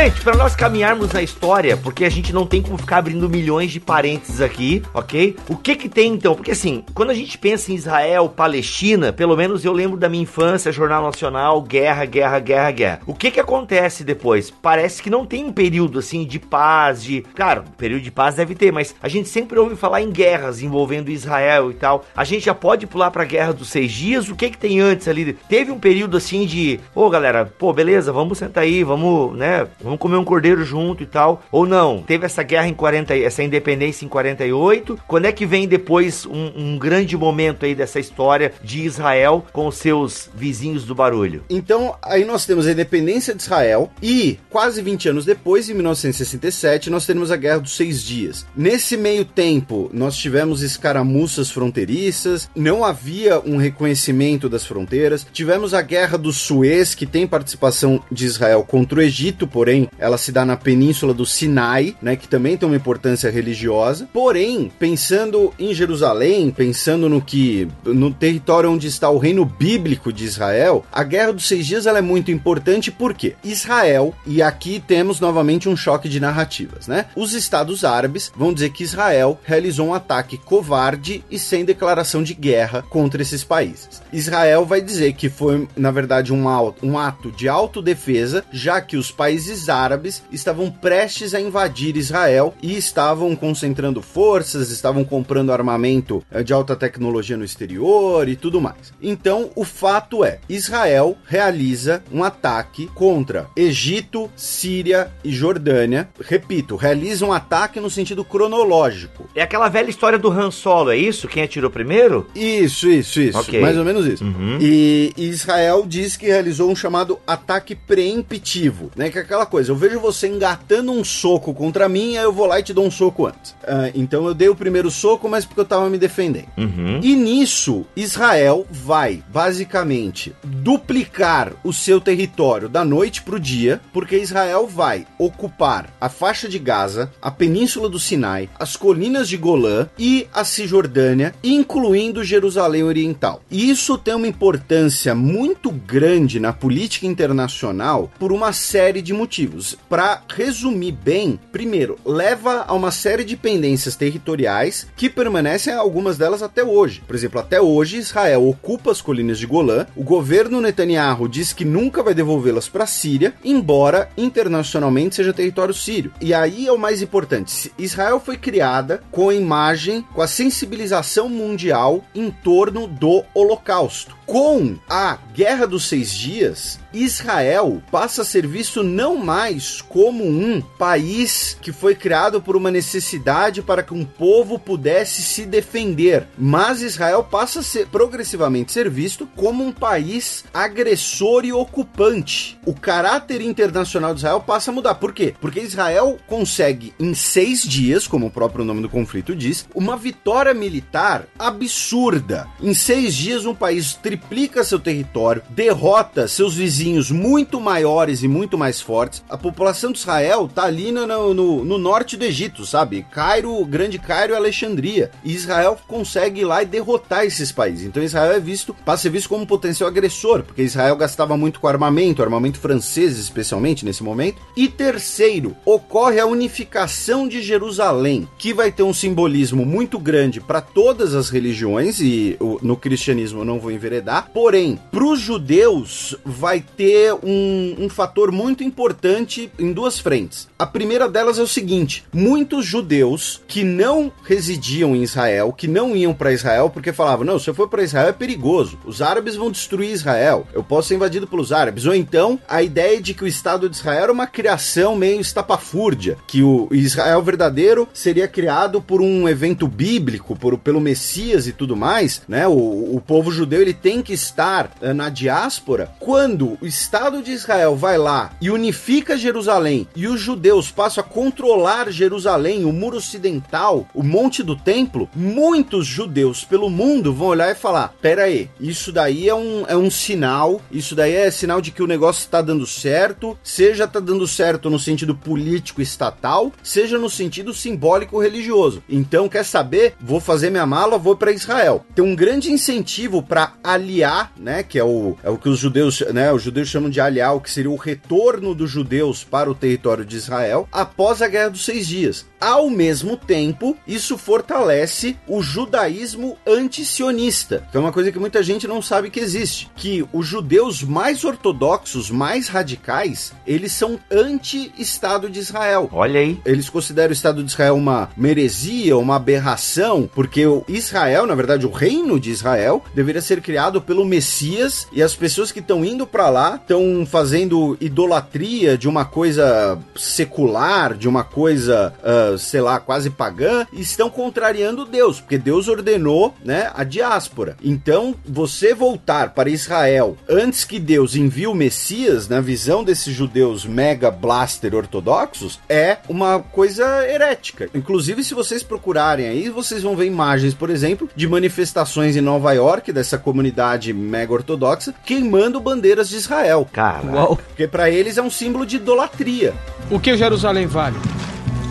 Gente, para nós caminharmos na história, porque a gente não tem como ficar abrindo milhões de parênteses aqui, ok? O que que tem então? Porque assim, quando a gente pensa em Israel, Palestina, pelo menos eu lembro da minha infância, Jornal Nacional, guerra, guerra, guerra, guerra. O que que acontece depois? Parece que não tem um período assim de paz, de. Claro, período de paz deve ter, mas a gente sempre ouve falar em guerras envolvendo Israel e tal. A gente já pode pular pra guerra dos seis dias. O que que tem antes ali? Teve um período assim de. Ô oh, galera, pô, beleza, vamos sentar aí, vamos, né? Vamos comer um cordeiro junto e tal. Ou não, teve essa guerra em 40, essa independência em 48. Quando é que vem depois um, um grande momento aí dessa história de Israel com os seus vizinhos do barulho? Então, aí nós temos a independência de Israel e quase 20 anos depois, em 1967, nós temos a Guerra dos Seis Dias. Nesse meio tempo, nós tivemos escaramuças fronteiriças, não havia um reconhecimento das fronteiras, tivemos a Guerra do Suez, que tem participação de Israel contra o Egito, porém ela se dá na península do Sinai, né, que também tem uma importância religiosa. Porém, pensando em Jerusalém, pensando no que no território onde está o reino bíblico de Israel, a Guerra dos Seis Dias ela é muito importante porque Israel e aqui temos novamente um choque de narrativas, né? Os estados árabes vão dizer que Israel realizou um ataque covarde e sem declaração de guerra contra esses países. Israel vai dizer que foi na verdade um, um ato de autodefesa, já que os países árabes estavam prestes a invadir Israel e estavam concentrando forças, estavam comprando armamento eh, de alta tecnologia no exterior e tudo mais. Então, o fato é, Israel realiza um ataque contra Egito, Síria e Jordânia. Repito, realiza um ataque no sentido cronológico. É aquela velha história do Han Solo, é isso? Quem atirou primeiro? Isso, isso, isso. Okay. Mais ou menos isso. Uhum. E Israel diz que realizou um chamado ataque preemptivo, né? Que é aquela coisa, eu vejo você engatando um soco contra mim, aí eu vou lá e te dou um soco antes. Ah, então eu dei o primeiro soco, mas porque eu tava me defendendo. Uhum. E nisso, Israel vai, basicamente, duplicar o seu território da noite pro dia, porque Israel vai ocupar a faixa de Gaza, a península do Sinai, as colinas de Golã e a Cisjordânia, incluindo Jerusalém Oriental. E isso tem uma importância muito grande na política internacional por uma série de motivos. Para resumir bem, primeiro, leva a uma série de pendências territoriais que permanecem algumas delas até hoje. Por exemplo, até hoje Israel ocupa as colinas de Golã. O governo Netanyahu diz que nunca vai devolvê-las para a Síria, embora internacionalmente seja território sírio. E aí é o mais importante. Israel foi criada com a imagem, com a sensibilização mundial em torno do Holocausto. Com a Guerra dos Seis Dias, Israel passa a ser visto não mais como um país que foi criado por uma necessidade para que um povo pudesse se defender, mas Israel passa a ser progressivamente ser visto como um país agressor e ocupante. O caráter internacional de Israel passa a mudar. Por quê? Porque Israel consegue em seis dias, como o próprio nome do conflito diz, uma vitória militar absurda. Em seis dias, um país triplica seu território, derrota seus vizinhos muito maiores e muito mais fortes. A população de Israel tá ali no, no, no norte do Egito, sabe? Cairo, Grande Cairo e Alexandria. E Israel consegue ir lá e derrotar esses países. Então Israel é visto, passa a ser visto como um potencial agressor, porque Israel gastava muito com armamento, armamento francês especialmente nesse momento. E terceiro, ocorre a unificação de Jerusalém, que vai ter um simbolismo muito grande para todas as religiões e no cristianismo eu não vou enveredar. Porém, para os judeus vai ter um, um fator muito importante em duas frentes. A primeira delas é o seguinte: muitos judeus que não residiam em Israel, que não iam para Israel porque falavam, não, se eu for para Israel é perigoso, os árabes vão destruir Israel, eu posso ser invadido pelos árabes. Ou então a ideia de que o Estado de Israel era uma criação meio estapafúrdia, que o Israel verdadeiro seria criado por um evento bíblico, por, pelo Messias e tudo mais, né? O, o povo judeu ele tem que estar uh, na diáspora. Quando o Estado de Israel vai lá e unifica Jerusalém e os judeus passam a controlar Jerusalém, o muro ocidental, o monte do templo, muitos judeus pelo mundo vão olhar e falar: pera aí, isso daí é um, é um sinal, isso daí é sinal de que o negócio está dando certo, seja está dando certo no sentido político estatal, seja no sentido simbólico religioso. Então, quer saber? Vou fazer minha mala, vou para Israel. Tem um grande incentivo para aliar, né, que é o, é o que os judeus, né, os judeus chamam de aliar, o que seria o retorno dos judeus para o território de Israel após a Guerra dos Seis Dias. Ao mesmo tempo, isso fortalece o judaísmo antisionista, que é uma coisa que muita gente não sabe que existe, que os judeus mais ortodoxos, mais radicais, eles são anti-Estado de Israel. Olha aí. Eles consideram o Estado de Israel uma heresia, uma aberração, porque o Israel, na verdade, o reino de Israel, deveria ser criado pelo Messias e as pessoas que estão indo para lá estão fazendo idolatria de uma coisa secular, de uma coisa, uh, sei lá, quase pagã, e estão contrariando Deus, porque Deus ordenou, né, a diáspora. Então, você voltar para Israel antes que Deus envie o Messias, na visão desses judeus mega blaster ortodoxos, é uma coisa herética. Inclusive, se vocês procurarem aí, vocês vão ver imagens, por exemplo, de manifestações em Nova York, dessa comunidade mega ortodoxa, queimando bandeiras de Israel. Cara. Porque para eles é um símbolo de idolatria. O que Jerusalém vale?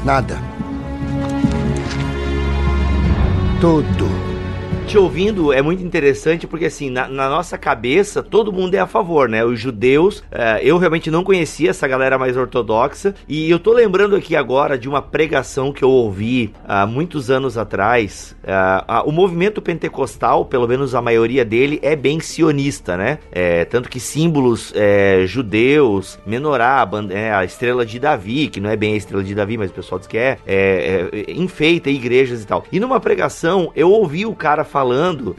Nada. Tudo. Te ouvindo é muito interessante porque, assim, na, na nossa cabeça, todo mundo é a favor, né? Os judeus, eh, eu realmente não conhecia essa galera mais ortodoxa. E eu tô lembrando aqui agora de uma pregação que eu ouvi há muitos anos atrás. Ah, o movimento pentecostal, pelo menos a maioria dele, é bem sionista, né? É, tanto que símbolos é, judeus, menorá, a, bande- é, a estrela de Davi, que não é bem a estrela de Davi, mas o pessoal diz que é, é, é, enfeita igrejas e tal. E numa pregação, eu ouvi o cara falando,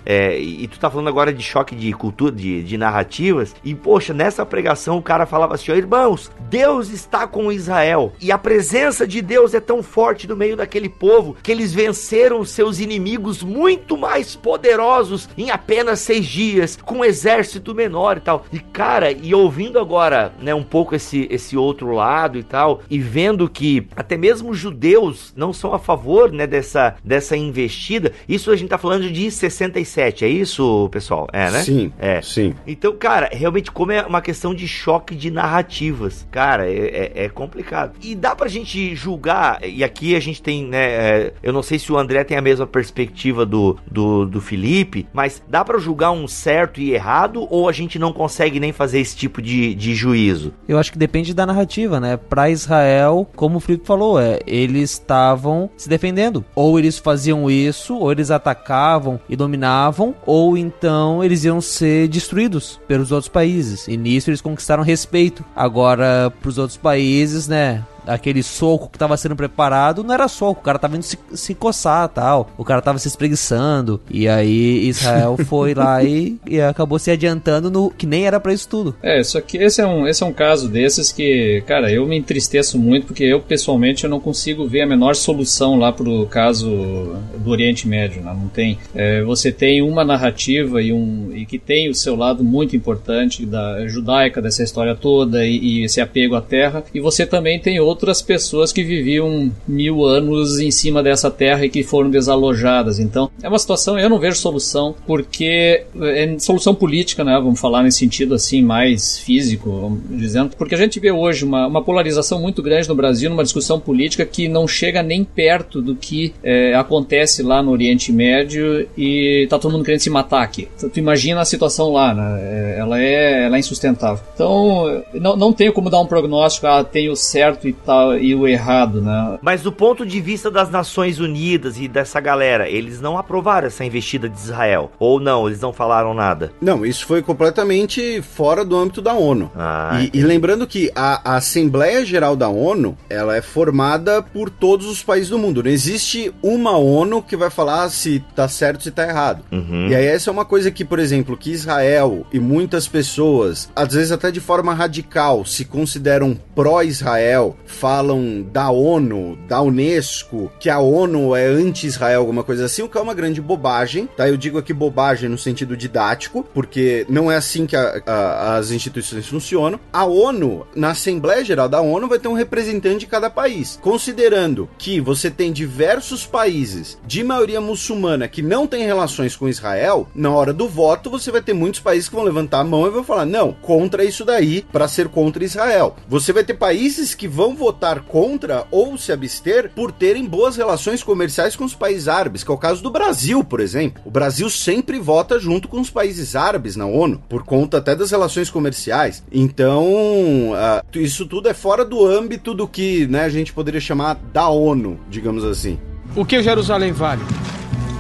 é, e tu tá falando agora de choque de cultura, de, de narrativas, e poxa, nessa pregação o cara falava assim: ó, irmãos, Deus está com Israel, e a presença de Deus é tão forte no meio daquele povo que eles venceram seus inimigos muito mais poderosos em apenas seis dias, com um exército menor e tal. E cara, e ouvindo agora, né, um pouco esse, esse outro lado e tal, e vendo que até mesmo judeus não são a favor, né, dessa, dessa investida, isso a gente tá falando de 67, é isso, pessoal? É, né? Sim, É. sim. Então, cara, realmente, como é uma questão de choque de narrativas, cara, é, é- é complicado. E dá pra gente julgar, e aqui a gente tem, né, é, eu não sei se o André tem a mesma perspectiva do, do, do Felipe, mas dá pra julgar um certo e errado, ou a gente não consegue nem fazer esse tipo de, de juízo? Eu acho que depende da narrativa, né? Pra Israel, como o Felipe falou, é, eles estavam se defendendo. Ou eles faziam isso, ou eles atacavam e dominavam, ou então eles iam ser destruídos pelos outros países. E nisso eles conquistaram respeito. Agora, pros outros países, né? Aquele soco que tava sendo preparado não era soco, o cara tava indo se, se coçar tal. O cara tava se espreguiçando. E aí Israel foi lá e, e acabou se adiantando no que nem era pra isso tudo. É, só que esse é um, esse é um caso desses que, cara, eu me entristeço muito porque eu pessoalmente eu não consigo ver a menor solução lá pro caso do Oriente Médio, né? não tem. É, você tem uma narrativa e um e que tem o seu lado muito importante da judaica dessa história toda e, e esse apego à terra e você também tem outras pessoas que viviam mil anos em cima dessa terra e que foram desalojadas. Então é uma situação eu não vejo solução porque é solução política, né? Vamos falar nesse sentido assim mais físico, vamos dizendo, porque a gente vê hoje uma, uma polarização muito grande no Brasil numa discussão política que não chega nem perto do que é, acontece lá no Oriente Médio e tá todo mundo querendo se matar aqui. Tu, tu imagina a situação lá, né? É, Ela é, ela é insustentável. Então não, não tenho como dar um prognóstico, ah, tem o certo e tal e o errado, né? Mas do ponto de vista das Nações Unidas e dessa galera, eles não aprovaram essa investida de Israel? Ou não, eles não falaram nada? Não, isso foi completamente fora do âmbito da ONU. Ah, E, e lembrando que a, a Assembleia Geral da ONU, ela é formada por todos os países do mundo. Não existe uma ONU que vai falar se tá certo, se tá errado. Uhum. E aí essa é uma coisa que, por exemplo, que Israel e muitas pessoas, às vezes até de forma radical, se consideram pró-Israel, falam da ONU, da Unesco, que a ONU é anti-Israel, alguma coisa assim, o que é uma grande bobagem, tá? Eu digo aqui bobagem no sentido didático, porque não é assim que a- a- as instituições funcionam. A ONU, na Assembleia Geral da ONU, vai ter um representante de cada país. Considerando que você tem diversos países de maioria muçulmana que não têm relações com Israel, na hora do voto você vai ter muitos países que vão levantar a mão e vão falar: não, contra isso daí, para ser contra Israel. Você vai ter países que vão votar contra ou se abster por terem boas relações comerciais com os países árabes, que é o caso do Brasil, por exemplo. O Brasil sempre vota junto com os países árabes na ONU, por conta até das relações comerciais. Então, ah, isso tudo é fora do âmbito do que né, a gente poderia chamar da ONU, digamos assim. O que Jerusalém vale?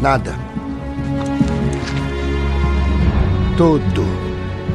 Nada. Tudo.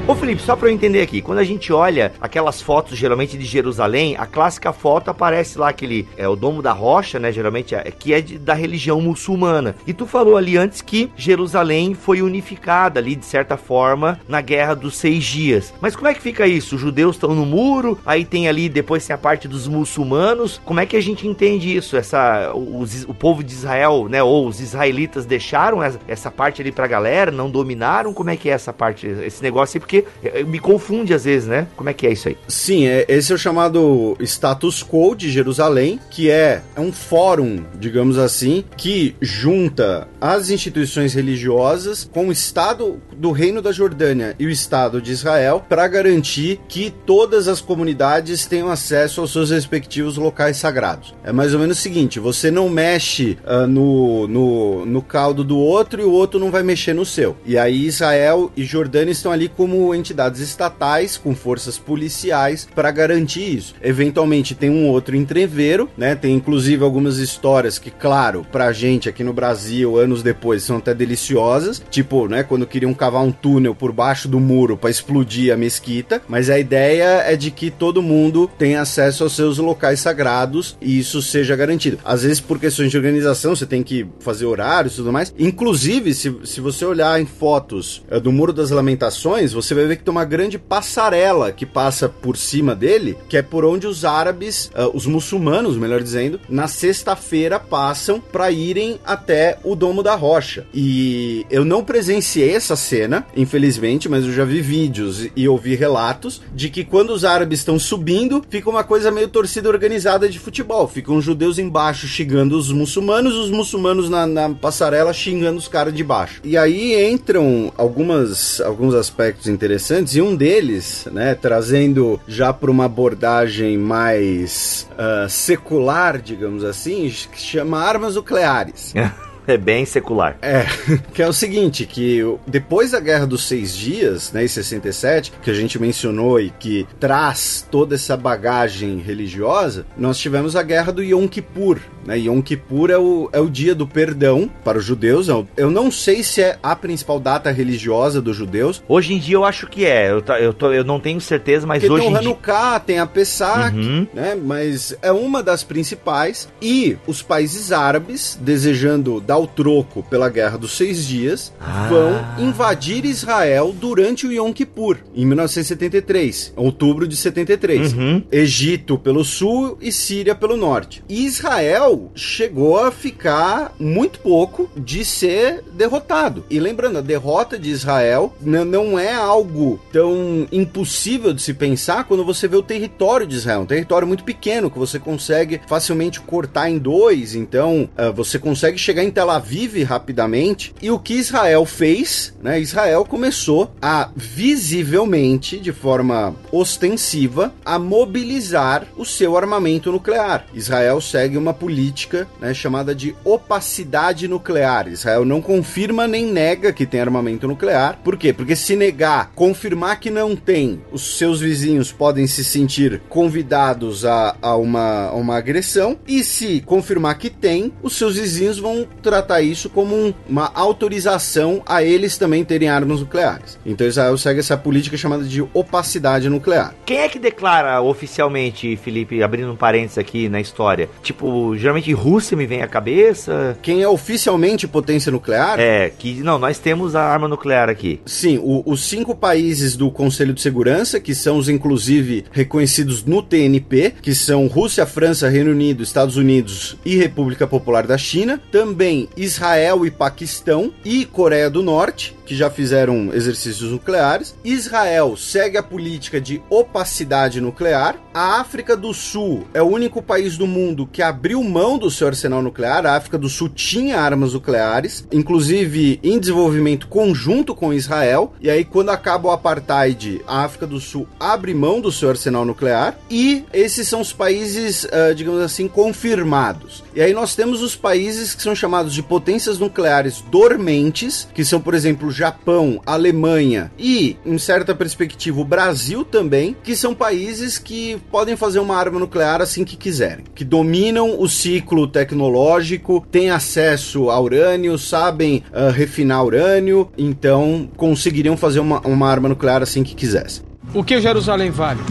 Ô Felipe, só pra eu entender aqui, quando a gente olha aquelas fotos geralmente de Jerusalém, a clássica foto aparece lá aquele, é o Domo da Rocha, né, geralmente, é, que é de- da religião muçulmana. E tu falou ali antes que Jerusalém foi unificada ali, de certa forma, na Guerra dos Seis Dias. Mas como é que fica isso? Os judeus estão no muro, aí tem ali, depois tem a parte dos muçulmanos. Como é que a gente entende isso? Essa, os- o povo de Israel, né, ou os israelitas deixaram essa, essa parte ali pra galera, não dominaram? Como é que é essa parte, esse negócio aí? Porque eh, me confunde às vezes, né? Como é que é isso aí? Sim, é, esse é o chamado status quo de Jerusalém, que é, é um fórum, digamos assim, que junta as instituições religiosas com o Estado do Reino da Jordânia e o Estado de Israel para garantir que todas as comunidades tenham acesso aos seus respectivos locais sagrados. É mais ou menos o seguinte: você não mexe ah, no, no, no caldo do outro e o outro não vai mexer no seu. E aí Israel e Jordânia estão ali como como entidades estatais com forças policiais para garantir isso. Eventualmente tem um outro entreveiro, né? Tem inclusive algumas histórias que, claro, pra gente aqui no Brasil, anos depois, são até deliciosas, tipo, né, quando queriam cavar um túnel por baixo do muro para explodir a mesquita, mas a ideia é de que todo mundo tenha acesso aos seus locais sagrados e isso seja garantido. Às vezes por questões de organização, você tem que fazer horários e tudo mais. Inclusive, se, se você olhar em fotos uh, do Muro das Lamentações, você vai ver que tem uma grande passarela que passa por cima dele, que é por onde os árabes, uh, os muçulmanos, melhor dizendo, na sexta-feira passam para irem até o Domo da Rocha. E eu não presenciei essa cena, infelizmente, mas eu já vi vídeos e ouvi relatos de que quando os árabes estão subindo, fica uma coisa meio torcida organizada de futebol. Ficam os judeus embaixo xingando os muçulmanos, os muçulmanos na, na passarela xingando os caras de baixo. E aí entram algumas, alguns aspectos interessantes, e um deles, né, trazendo já para uma abordagem mais uh, secular, digamos assim, que chama armas nucleares. É bem secular. É, que é o seguinte, que depois da Guerra dos Seis Dias, né, em 67, que a gente mencionou e que traz toda essa bagagem religiosa, nós tivemos a Guerra do Yom Kippur, né, Yom Kippur é o, é o dia do perdão para os judeus. Eu não sei se é a principal data religiosa dos judeus. Hoje em dia eu acho que é. Eu, eu, tô, eu não tenho certeza, mas Porque hoje tem o em dia... Hanukkah, tem a Pesach, Uhum. né? Mas é uma das principais. E os países árabes, desejando dar o troco pela Guerra dos Seis Dias, Ah. vão invadir Israel durante o Yom Kippur, em 1973, outubro de 73. Uhum. Egito pelo sul e Síria pelo norte. E Israel chegou a ficar muito pouco de ser derrotado. E lembrando, a derrota de Israel não é algo tão impossível de se pensar quando você vê o território de Israel. Um território muito pequeno que você consegue facilmente cortar em dois. Então, ah, você consegue chegar em Tel Aviv rapidamente. E o que Israel fez, né? Israel começou a visivelmente, de forma ostensiva, a mobilizar o seu armamento nuclear. Israel segue uma política né, chamada de opacidade nuclear. Israel não confirma nem nega que tem armamento nuclear. Por quê? Porque se negar, confirmar que não tem, os seus vizinhos podem se sentir convidados a, a uma, a uma agressão. E se confirmar que tem, os seus vizinhos vão tratar isso como um- uma autorização a eles também terem armas nucleares. Então Israel segue essa política chamada de opacidade nuclear. Quem é que declara oficialmente, Felipe, abrindo um parênteses aqui na história? Tipo, geralmente Rússia me vem à cabeça. Quem é oficialmente potência nuclear É, que não, nós temos a arma nuclear aqui. Sim, o- os cinco países do Conselho de Segurança, que são os inclusive reconhecidos no TNP, que são Rússia, França, Reino Unido, Estados Unidos e República Popular da China, também Israel e Paquistão e Coreia do Norte, que já fizeram exercícios nucleares. Israel segue a política de opacidade nuclear. A África do Sul é o único país do mundo que abriu mão do seu arsenal nuclear. A África do Sul tinha armas nucleares, inclusive em desenvolvimento conjunto com Israel. E aí, quando acaba o apartheid, a África do Sul abre mão do seu arsenal nuclear. E esses são os países, ah, digamos assim, confirmados. E aí nós temos os países que são chamados de potências nucleares dormentes, que são, por exemplo, Japão, Alemanha e, em certa perspectiva, o Brasil também, que são países que podem fazer uma arma nuclear assim que quiserem, que dominam o ciclo tecnológico, têm acesso a urânio, sabem ah, refinar urânio, então conseguiriam fazer uma, uma arma nuclear assim que quisessem. O que Jerusalém vale?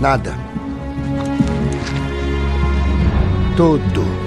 Nada. Tudo.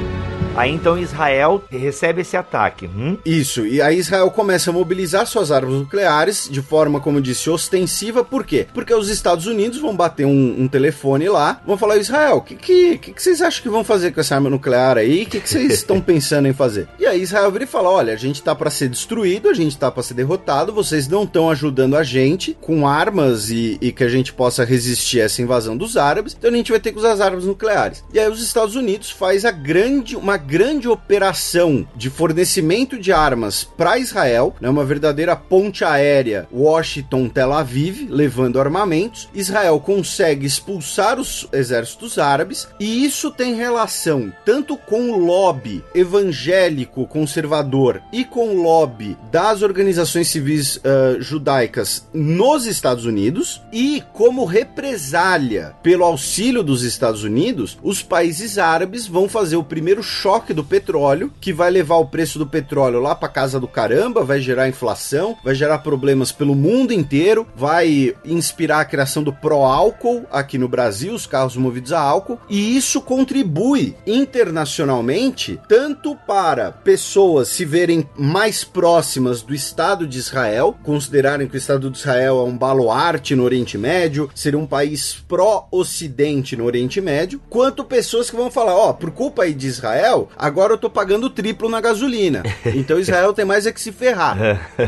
Aí então Israel recebe esse ataque. Hum? Isso, e aí Israel começa a mobilizar suas armas nucleares de forma, como eu disse, ostensiva. Por quê? Porque os Estados Unidos vão bater um, um telefone lá, vão falar: Israel, o que, que, que, que vocês acham que vão fazer com essa arma nuclear aí? O que, que vocês estão pensando em fazer? E aí Israel vira e fala: olha, a gente tá para ser destruído, a gente tá para ser derrotado, vocês não estão ajudando a gente com armas e, e que a gente possa resistir a essa invasão dos árabes, então a gente vai ter que usar as armas nucleares. E aí os Estados Unidos faz a grande, uma grande operação de fornecimento de armas para Israel, né, uma verdadeira ponte aérea Washington-Tel Aviv, levando armamentos. Israel consegue expulsar os exércitos árabes e isso tem relação tanto com o lobby evangélico conservador e com o lobby das organizações civis uh, judaicas nos Estados Unidos e como represália pelo auxílio dos Estados Unidos, os países árabes vão fazer o primeiro choque do petróleo, que vai levar o preço do petróleo lá para casa do caramba, vai gerar inflação, vai gerar problemas pelo mundo inteiro, vai inspirar a criação do pró-álcool aqui no Brasil, os carros movidos a álcool, e isso contribui internacionalmente tanto para pessoas se verem mais próximas do Estado de Israel, considerarem que o Estado de Israel é um baluarte no Oriente Médio, seria um país pró-ocidente no Oriente Médio, quanto pessoas que vão falar, ó, oh, por culpa aí de Israel, agora eu tô pagando triplo na gasolina. Então Israel tem mais é que se ferrar.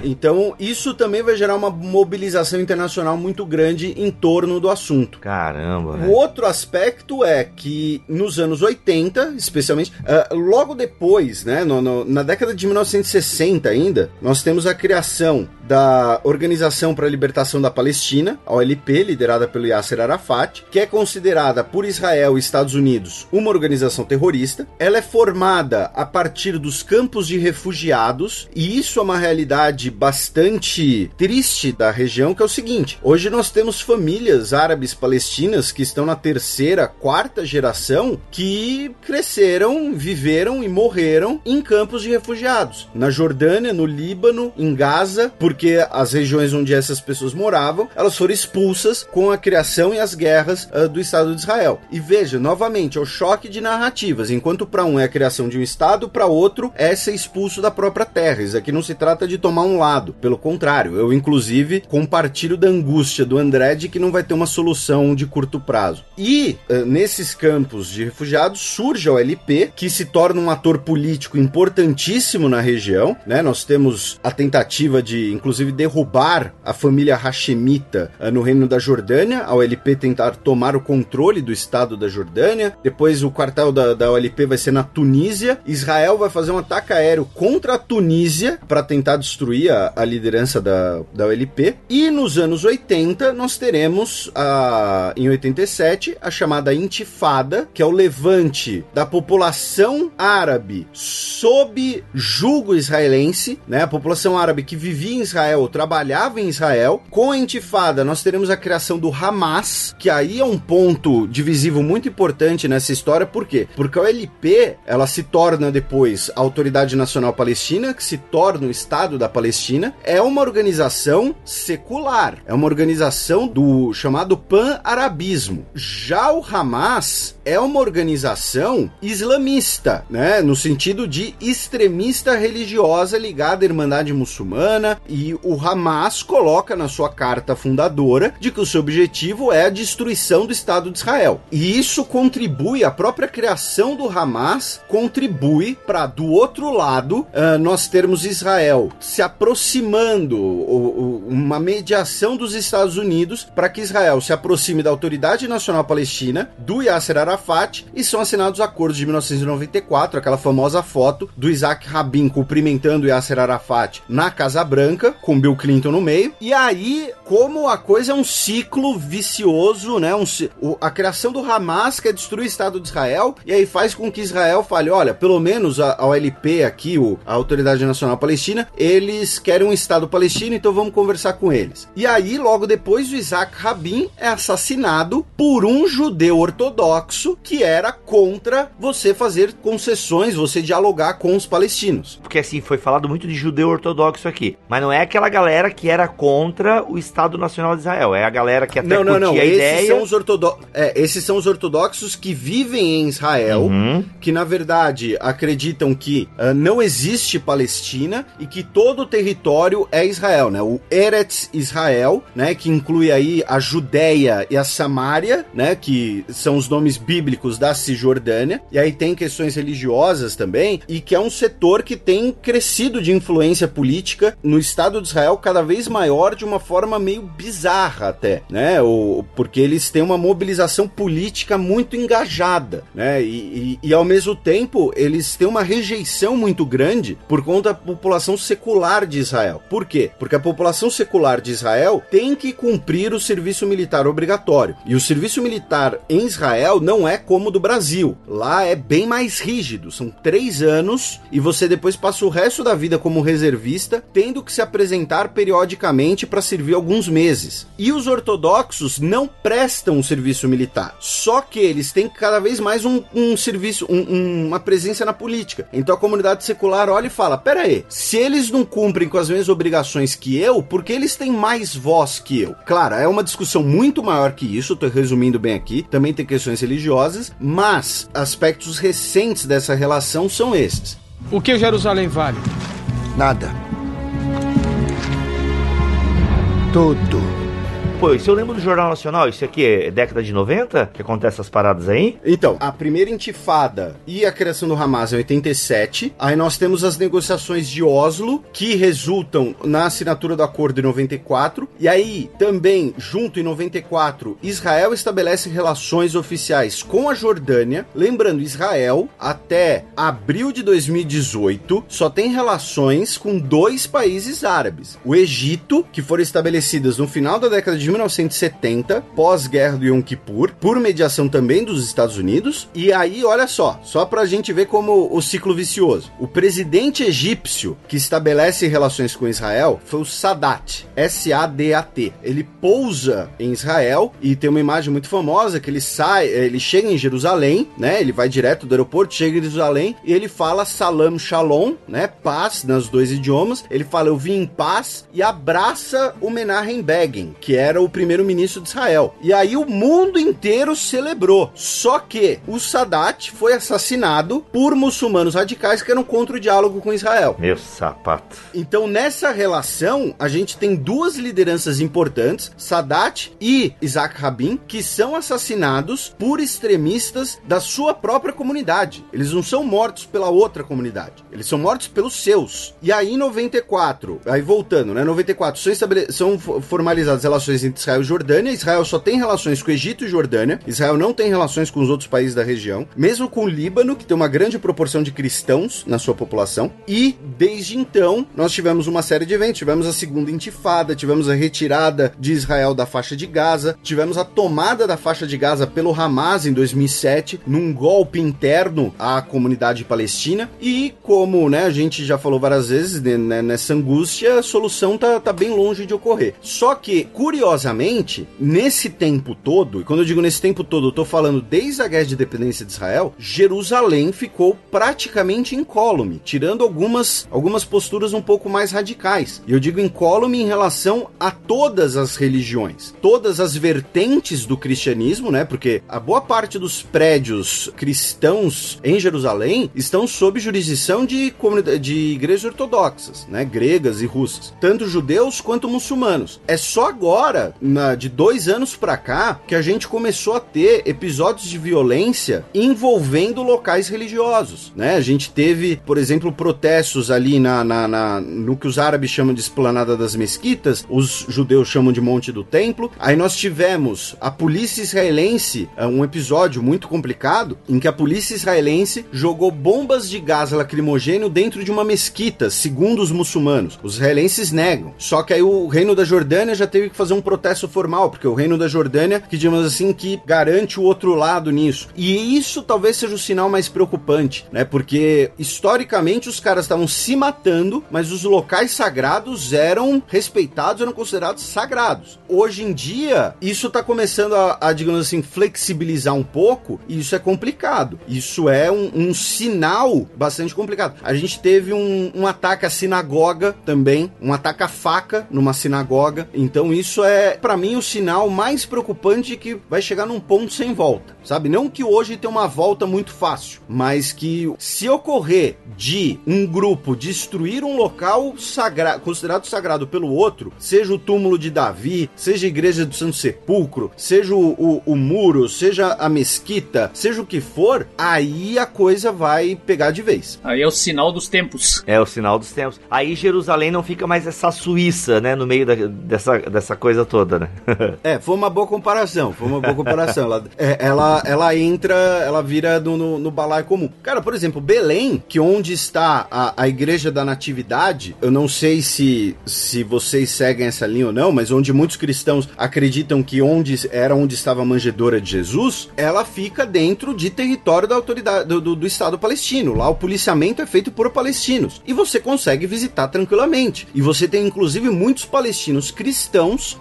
Então isso também vai gerar uma mobilização internacional muito grande em torno do assunto. Caramba. O outro aspecto é que nos anos 80, especialmente, uh, logo depois, né, no, no, na década de 1960 ainda, nós temos a criação da Organização para a Libertação da Palestina, a OLP, liderada pelo Yasser Arafat, que é considerada por Israel e Estados Unidos uma organização terrorista. Ela é formada a partir dos campos de refugiados, e isso é uma realidade bastante triste da região, que é o seguinte: hoje nós temos famílias árabes palestinas que estão na terceira, quarta geração que cresceram, viveram e morreram em campos de refugiados, na Jordânia, no Líbano, em Gaza, por porque as regiões onde essas pessoas moravam, elas foram expulsas com a criação e as guerras uh, do Estado de Israel. E veja, novamente, é o choque de narrativas. Enquanto para um é criação de um Estado, para outro é ser expulso da própria terra. Isso aqui não se trata de tomar um lado. Pelo contrário, eu inclusive compartilho da angústia do André de que não vai ter uma solução de curto prazo. E uh, nesses campos de refugiados surge a OLP, que se torna um ator político importantíssimo na região. Né? Nós temos a tentativa de, inclusive, derrubar a família Hashemita uh, no reino da Jordânia, a OLP tentar tomar o controle do estado da Jordânia. Depois o quartel da, da OLP vai ser na Tunísia. Israel vai fazer um ataque aéreo contra a Tunísia para tentar destruir a, a, liderança da, da OLP. E nos anos 80 nós teremos a, em 87 a chamada Intifada, que é o levante da população árabe sob julgo israelense, né? A população árabe que vivia em Israel, trabalhava em Israel. Com a intifada, nós teremos a criação do Hamas, que aí é um ponto divisivo muito importante nessa história, por quê? Porque a OLP, ela se torna depois a Autoridade Nacional Palestina, que se torna o Estado da Palestina, é uma organização secular, é uma organização do chamado pan-arabismo. Já o Hamas é uma organização islamista, né, no sentido de extremista religiosa ligada à Irmandade Muçulmana e o Hamas coloca na sua carta fundadora de que o seu objetivo é a destruição do Estado de Israel. E isso contribui, a própria criação do Hamas contribui para, do outro lado, uh, nós termos Israel se aproximando, uma mediação dos Estados Unidos para que Israel se aproxime da Autoridade Nacional Palestina, do Yasser Arafat, e são assinados acordos de 1994, aquela famosa foto do Isaac Rabin cumprimentando Yasser Arafat na Casa Branca com Bill Clinton no meio. E aí, como a coisa é um ciclo vicioso, né? Um, a criação do Hamas quer destruir o Estado de Israel, e aí faz com que Israel fale: olha, pelo menos a, a OLP aqui, o, a Autoridade Nacional Palestina, eles querem um Estado palestino, então vamos conversar com eles. E aí, logo depois, o Isaac Rabin é assassinado por um judeu ortodoxo que era contra você fazer concessões, você dialogar com os palestinos. Porque assim, foi falado muito de judeu ortodoxo aqui, mas não é aquela galera que era contra o Estado Nacional de Israel. É a galera que até não, não, não. a esses ideia... São os ortodo... É, esses são os ortodoxos que vivem em Israel, uhum. que na verdade acreditam que uh, não existe Palestina e que todo o território é Israel, né? O Eretz Israel, né? Que inclui aí a Judéia e a Samária, né? Que são os nomes bíblicos da Cisjordânia. E aí tem questões religiosas também, e que é um setor que tem crescido de influência política no Estado Estado de Israel cada vez maior de uma forma meio bizarra até, né? O, porque eles têm uma mobilização política muito engajada, né? E, e, e ao mesmo tempo eles têm uma rejeição muito grande por conta da população secular de Israel. Por quê? Porque a população secular de Israel tem que cumprir o serviço militar obrigatório. E o serviço militar em Israel não é como o do Brasil. Lá é bem mais rígido. São três anos e você depois passa o resto da vida como reservista, tendo que se apresentar periodicamente para servir alguns meses. E os ortodoxos não prestam o serviço militar. Só que eles têm cada vez mais um, um serviço, um, uma presença na política. Então a comunidade secular olha e fala: pera aí, se eles não cumprem com as mesmas obrigações que eu, por que eles têm mais voz que eu? Claro, é uma discussão muito maior que isso, tô resumindo bem aqui. Também tem questões religiosas, mas aspectos recentes dessa relação são esses. O que Jerusalém vale? Nada. Tudo. Isso eu lembro do Jornal Nacional. Isso aqui é década de 90 que acontece essas paradas aí? Então, a primeira intifada e a criação do Hamas em 87. Aí nós temos as negociações de Oslo, que resultam na assinatura do acordo em 94. E aí, também, junto em 94, Israel estabelece relações oficiais com a Jordânia. Lembrando, Israel, até abril de 2018, só tem relações com dois países árabes: o Egito, que foram estabelecidas no final da década de 1970, pós-guerra do Yom Kippur, por mediação também dos Estados Unidos. E aí, olha só, só pra gente ver como o ciclo vicioso. O presidente egípcio que estabelece relações com Israel foi o Sadat, S-A-D-A-T. Ele pousa em Israel e tem uma imagem muito famosa que ele sai, ele chega em Jerusalém, né? Ele vai direto do aeroporto, chega em Jerusalém e ele fala salam shalom, né? Paz nos dois idiomas. Ele fala eu vim em paz e abraça o Menachem Begin, que era o primeiro-ministro de Israel. E aí o mundo inteiro celebrou. Só que o Sadat foi assassinado por muçulmanos radicais que eram contra o diálogo com Israel. Meu sapato. Então, nessa relação, a gente tem duas lideranças importantes, Sadat e Isaac Rabin, que são assassinados por extremistas da sua própria comunidade. Eles não são mortos pela outra comunidade, eles são mortos pelos seus. E aí, em 94, aí voltando, né? 94, são, são formalizadas relações entre Israel e Jordânia. Israel só tem relações com Egito e Jordânia. Israel não tem relações com os outros países da região, mesmo com o Líbano, que tem uma grande proporção de cristãos na sua população. E desde então, nós tivemos uma série de eventos. Tivemos a segunda intifada, tivemos a retirada de Israel da faixa de Gaza, tivemos a tomada da faixa de Gaza pelo Hamas em 2007, num golpe interno à comunidade palestina. E como né, a gente já falou várias vezes né, nessa angústia, a solução tá, tá bem longe de ocorrer. Só que, curiosamente, nesse tempo todo, e quando eu digo nesse tempo todo, eu tô falando desde a guerra de independência de Israel, Jerusalém ficou praticamente incólume, tirando algumas, algumas posturas um pouco mais radicais. E eu digo incólume em relação a todas as religiões, todas as vertentes do cristianismo, né? Porque a boa parte dos prédios cristãos em Jerusalém estão sob jurisdição de, de igrejas ortodoxas, né? Gregas e russas, tanto judeus quanto muçulmanos. É só agora, na, de dois anos pra cá, que a gente começou a ter episódios de violência envolvendo locais religiosos, né? A gente teve, por exemplo, protestos ali na, na, na no que os árabes chamam de esplanada das mesquitas, os judeus chamam de Monte do Templo. Aí nós tivemos a polícia israelense, um episódio muito complicado, em que a polícia israelense jogou bombas de gás lacrimogêneo dentro de uma mesquita, segundo os muçulmanos. Os israelenses negam. Só que aí o reino da Jordânia já teve que fazer um protesto formal, porque o reino da Jordânia, que digamos assim, que garante o outro lado nisso. E isso talvez seja o sinal mais preocupante, né? Porque historicamente os caras estavam se matando, mas os locais sagrados eram respeitados, eram considerados sagrados. Hoje em dia, isso tá começando a, a digamos assim, flexibilizar um pouco, e isso é complicado. Isso é um, um sinal bastante complicado. A gente teve um, um ataque à sinagoga também, um ataque à faca numa sinagoga. Então isso é, é, para mim, o sinal mais preocupante que vai chegar num ponto sem volta, sabe? Não que hoje tem uma volta muito fácil, mas que se ocorrer de um grupo destruir um local sagrado, considerado sagrado pelo outro, seja o túmulo de Davi, seja a igreja do Santo Sepulcro, seja o, o, o muro, seja a mesquita, seja o que for, aí a coisa vai pegar de vez. Aí é o sinal dos tempos. É o sinal dos tempos. Aí Jerusalém não fica mais essa Suíça, né? No meio da, dessa, dessa coisa toda, né? é, foi uma boa comparação. Foi uma boa comparação. ela, é, ela, ela entra, ela vira no, no, no balaio comum. Cara, por exemplo, Belém, que onde está a, a igreja da Natividade, eu não sei se, se vocês seguem essa linha ou não, mas onde muitos cristãos acreditam que onde era onde estava a manjedoura de Jesus, ela fica dentro de território da autoridade do, do, do Estado palestino. Lá o policiamento é feito por palestinos. E você consegue visitar tranquilamente. E você tem inclusive muitos palestinos cristãos,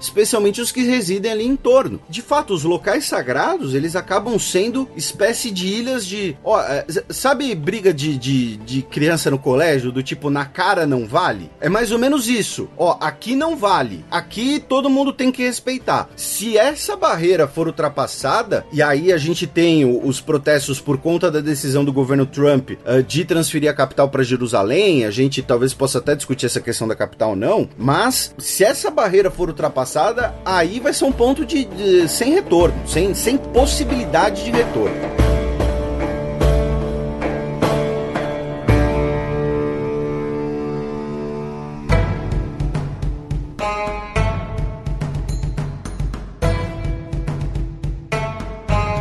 os que residem ali em torno. De fato, os locais sagrados, eles acabam sendo espécie de ilhas de. Ó, é, sabe briga de, de, de criança no colégio, do tipo, na cara não vale? É mais ou menos isso. Ó, aqui não vale. Aqui todo mundo tem que respeitar. Se essa barreira for ultrapassada, e aí a gente tem os protestos por conta da decisão do governo Trump uh, de transferir a capital para Jerusalém, a gente talvez possa até discutir essa questão da capital não, mas se essa barreira for ultrapassada, aí vai ser um ponto de, de sem retorno, sem, sem possibilidade de retorno.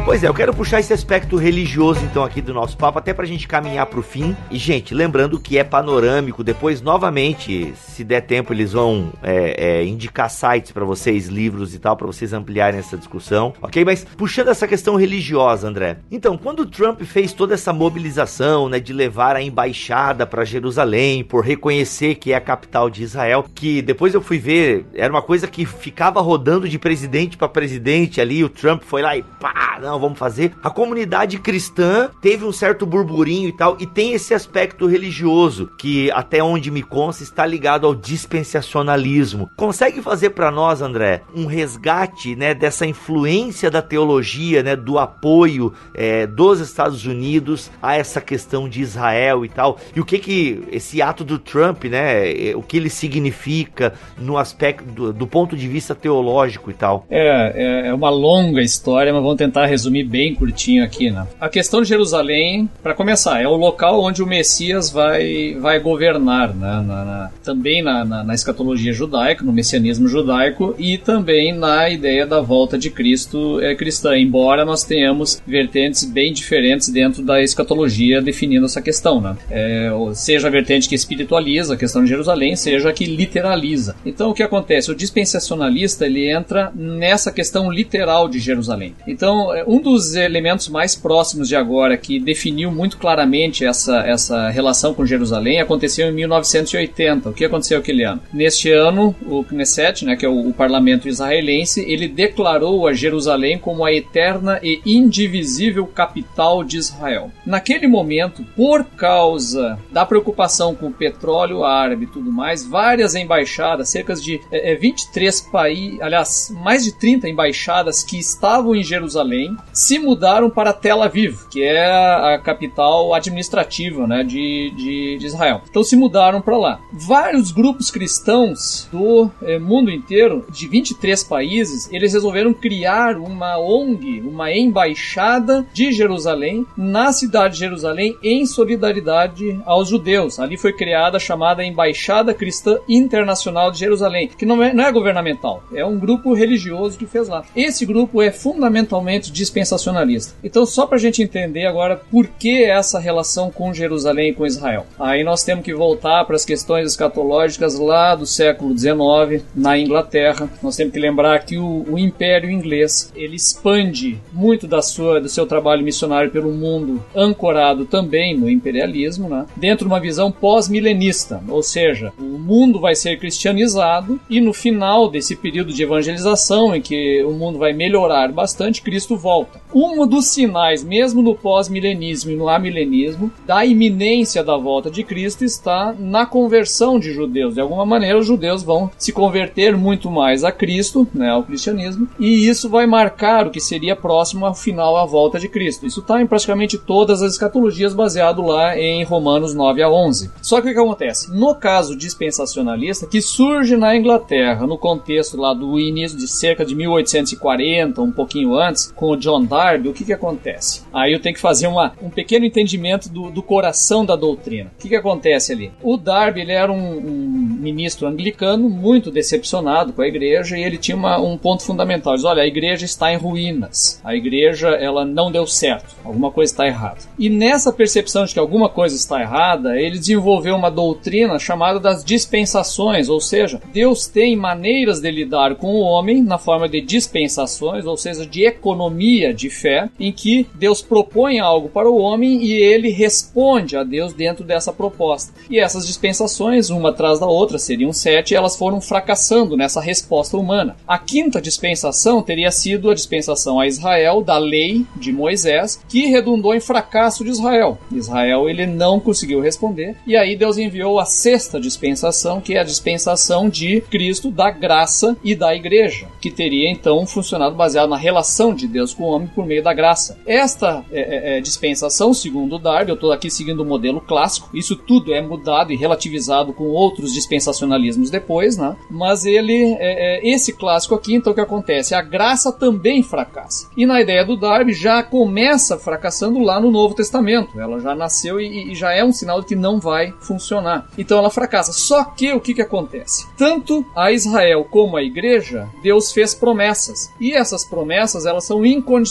Pois é, eu quero puxar esse aspecto religioso então aqui do nosso papo, até pra gente caminhar pro fim. E, gente, lembrando que é panorâmico, depois, novamente, se der tempo, eles vão é, é, indicar sites para vocês, livros e tal, para vocês ampliarem essa discussão, ok? Mas puxando essa questão religiosa, André. Então, quando o Trump fez toda essa mobilização, né, de levar a embaixada para Jerusalém, por reconhecer que é a capital de Israel, que depois eu fui ver, era uma coisa que ficava rodando de presidente para presidente ali, o Trump foi lá e pá, não, vamos fazer. A comunidade cristã teve um certo burburinho e tal, e tem esse aspecto religioso, que até onde me consta está ligado ao dispensacionalismo. Consegue fazer para nós, André, um resgate né, dessa influência da teologia, né, do apoio é, dos Estados Unidos a essa questão de Israel e tal, e o que que esse ato do Trump, né, o que ele significa no aspecto do, do ponto de vista teológico e tal? É, é, é uma longa história, mas vamos tentar resumir resumir bem curtinho aqui, né? A questão de Jerusalém, para começar, é o local onde o Messias vai, vai governar, né? Na, na, também na, na, na, escatologia judaica, no messianismo judaico e também na ideia da volta de Cristo é, cristã, embora nós tenhamos vertentes bem diferentes dentro da escatologia definindo essa questão, né? É, seja a vertente que espiritualiza a questão de Jerusalém, seja a que literaliza. Então o que acontece? O dispensacionalista ele entra nessa questão literal de Jerusalém. Então é, um dos elementos mais próximos de agora que definiu muito claramente essa, essa relação com Jerusalém aconteceu em 1980. O que aconteceu aquele ano? Neste ano, o Knesset, né, que é o, o parlamento israelense, ele declarou a Jerusalém como a eterna e indivisível capital de Israel. Naquele momento, por causa da preocupação com o petróleo árabe e tudo mais, várias embaixadas, cerca de é, 23 países, aliás, mais de 30 embaixadas que estavam em Jerusalém, se mudaram para Tel Aviv, que é a capital administrativa né, de, de, de Israel. Então se mudaram para lá. Vários grupos cristãos do eh, mundo inteiro, de 23 países, eles resolveram criar uma ONG, uma embaixada de Jerusalém, na cidade de Jerusalém, em solidariedade aos judeus. Ali foi criada a chamada Embaixada Cristã Internacional de Jerusalém, que não é, não é governamental, é um grupo religioso que fez lá. Esse grupo é fundamentalmente dispensável sensacionalista. Então, só para a gente entender agora por que essa relação com Jerusalém e com Israel. Aí nós temos que voltar para as questões escatológicas lá do século XIX, na Inglaterra. Nós temos que lembrar que o, o Império Inglês ele expande muito da sua, do seu trabalho missionário pelo mundo, ancorado também no imperialismo, né? dentro de uma visão pós-milenista, ou seja, o mundo vai ser cristianizado e no final desse período de evangelização, em que o mundo vai melhorar bastante, Cristo volta. Um dos sinais, mesmo no pós-milenismo e no amilenismo, da iminência da volta de Cristo está na conversão de judeus. De alguma maneira, os judeus vão se converter muito mais a Cristo, né, ao cristianismo, e isso vai marcar o que seria próximo ao final à volta de Cristo. Isso está em praticamente todas as escatologias, baseado lá em Romanos 9 a 11. Só que o que acontece? No caso dispensacionalista, que surge na Inglaterra, no contexto lá do início de cerca de 1840, um pouquinho antes, com o John Darby, o que, que acontece? Aí eu tenho que fazer uma, um pequeno entendimento do, do coração da doutrina. O que, que acontece ali? O Darby ele era um, um ministro anglicano muito decepcionado com a igreja e ele tinha uma, um ponto fundamental. Ele diz, olha, a igreja está em ruínas. A igreja ela não deu certo. Alguma coisa está errada. E nessa percepção de que alguma coisa está errada, ele desenvolveu uma doutrina chamada das dispensações, ou seja, Deus tem maneiras de lidar com o homem na forma de dispensações, ou seja, de economia de fé, em que Deus propõe algo para o homem e ele responde a Deus dentro dessa proposta. E essas dispensações, uma atrás da outra, seriam sete, elas foram fracassando nessa resposta humana. A quinta dispensação teria sido a dispensação a Israel da lei de Moisés, que redundou em fracasso de Israel. Israel ele não conseguiu responder, e aí Deus enviou a sexta dispensação, que é a dispensação de Cristo, da graça e da igreja, que teria então funcionado baseado na relação de Deus com o homem por meio da graça. Esta é, é, é dispensação, segundo Darby, eu estou aqui seguindo o modelo clássico, isso tudo é mudado e relativizado com outros dispensacionalismos depois, né? mas ele, é, é, esse clássico aqui, então o que acontece? A graça também fracassa. E na ideia do Darby já começa fracassando lá no Novo Testamento. Ela já nasceu e, e já é um sinal de que não vai funcionar. Então ela fracassa. Só que o que, que acontece? Tanto a Israel como a igreja, Deus fez promessas. E essas promessas elas são incondicionais.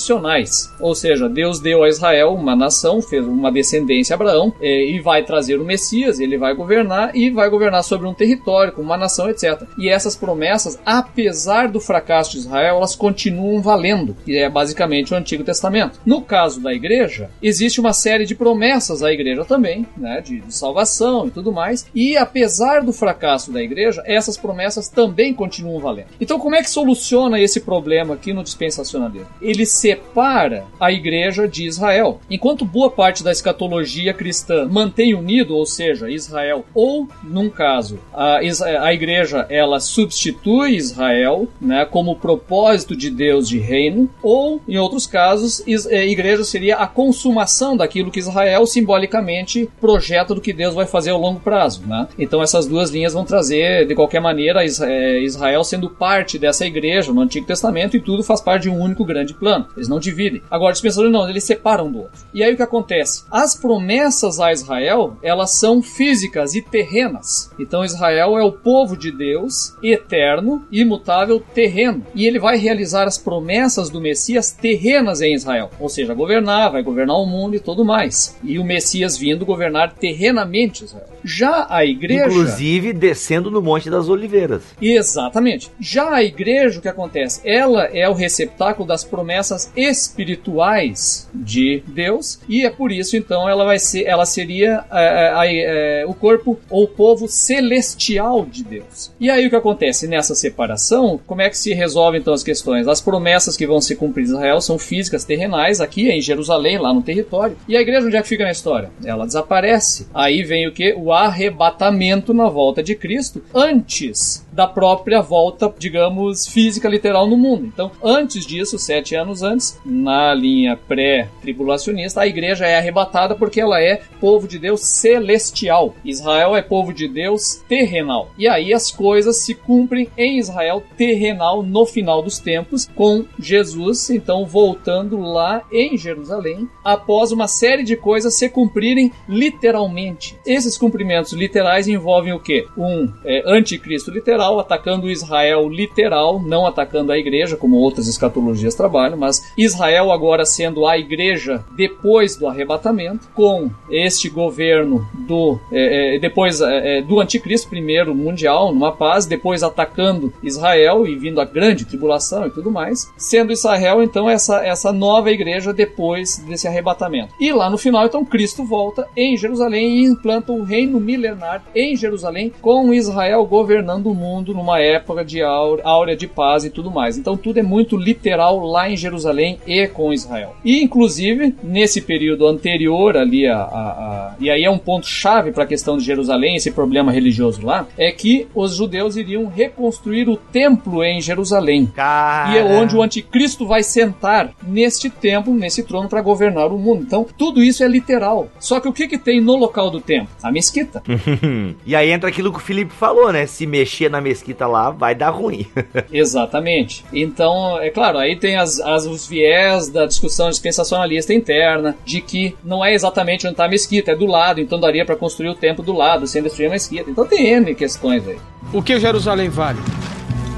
Ou seja, Deus deu a Israel uma nação, fez uma descendência Abraão, é, e vai trazer o Messias, ele vai governar e vai governar sobre um território, com uma nação, etc. E essas promessas, apesar do fracasso de Israel, elas continuam valendo. E é basicamente o Antigo Testamento. No caso da igreja, existe uma série de promessas à igreja também, né, de, de salvação e tudo mais. E apesar do fracasso da igreja, essas promessas também continuam valendo. Então, como é que soluciona esse problema aqui no dispensacionalismo? Ele separa a igreja de Israel. Enquanto boa parte da escatologia cristã mantém unido, ou seja, Israel, ou num caso, a, a igreja ela substitui Israel, né, como propósito de Deus de reino, ou em outros casos, a é, igreja seria a consumação daquilo que Israel simbolicamente projeta do que Deus vai fazer ao longo prazo, né? Então essas duas linhas vão trazer de qualquer maneira é, Israel sendo parte dessa igreja no Antigo Testamento e tudo faz parte de um único grande plano. Eles não dividem. Agora, os pensadores não, eles separam do outro. E aí o que acontece? As promessas a Israel, elas são físicas e terrenas. Então Israel é o povo de Deus, eterno, imutável, terreno. E ele vai realizar as promessas do Messias terrenas em Israel. Ou seja, governar, vai governar o mundo e tudo mais. E o Messias vindo governar terrenamente Israel. Já a igreja. Inclusive descendo no Monte das Oliveiras. Exatamente. Já a igreja, o que acontece? Ela é o receptáculo das promessas espirituais de Deus. E é por isso, então, ela vai ser. Ela seria é, é, o corpo ou o povo celestial de Deus. E aí o que acontece? Nessa separação, como é que se resolve então as questões? As promessas que vão se cumprir em Israel são físicas, terrenais, aqui em Jerusalém, lá no território. E a igreja onde é que fica na história? Ela desaparece. Aí vem o que? O arrebatamento na volta de Cristo antes da própria volta, digamos, física literal no mundo. Então, antes disso, sete anos antes, na linha pré-tribulacionista, a igreja é arrebatada porque ela é povo de Deus celestial. Israel é povo de Deus terrenal. E aí as coisas se cumprem em Israel terrenal no final dos tempos, com Jesus, então, voltando lá em Jerusalém, após uma série de coisas se cumprirem literalmente. Esses cumprimentos literais envolvem o que? Um é, anticristo literal atacando Israel literal, não atacando a igreja, como outras escatologias trabalham, mas Israel agora sendo a igreja depois do arrebatamento, com este governo do é, é, depois é, é, do anticristo primeiro mundial numa paz, depois atacando Israel e vindo a grande tribulação e tudo mais, sendo Israel então essa essa nova igreja depois desse arrebatamento. E lá no final então Cristo volta em Jerusalém e implanta o reino milenar em Jerusalém com Israel governando o mundo mundo numa época de áurea de paz e tudo mais. Então tudo é muito literal lá em Jerusalém e com Israel. E inclusive nesse período anterior ali a, a, a e aí é um ponto chave para a questão de Jerusalém, esse problema religioso lá, é que os judeus iriam reconstruir o templo em Jerusalém. Cara... E é onde o anticristo vai sentar neste templo, nesse trono para governar o mundo. Então tudo isso é literal. Só que o que que tem no local do templo? A mesquita. e aí entra aquilo que o Felipe falou, né? Se mexer na mesquita lá, vai dar ruim. Exatamente. Então, é claro, aí tem as, as, os viés da discussão dispensacionalista interna, de que não é exatamente onde está a mesquita, é do lado, então daria para construir o templo do lado, sem destruir a mesquita. Então tem N questões aí. O que Jerusalém vale?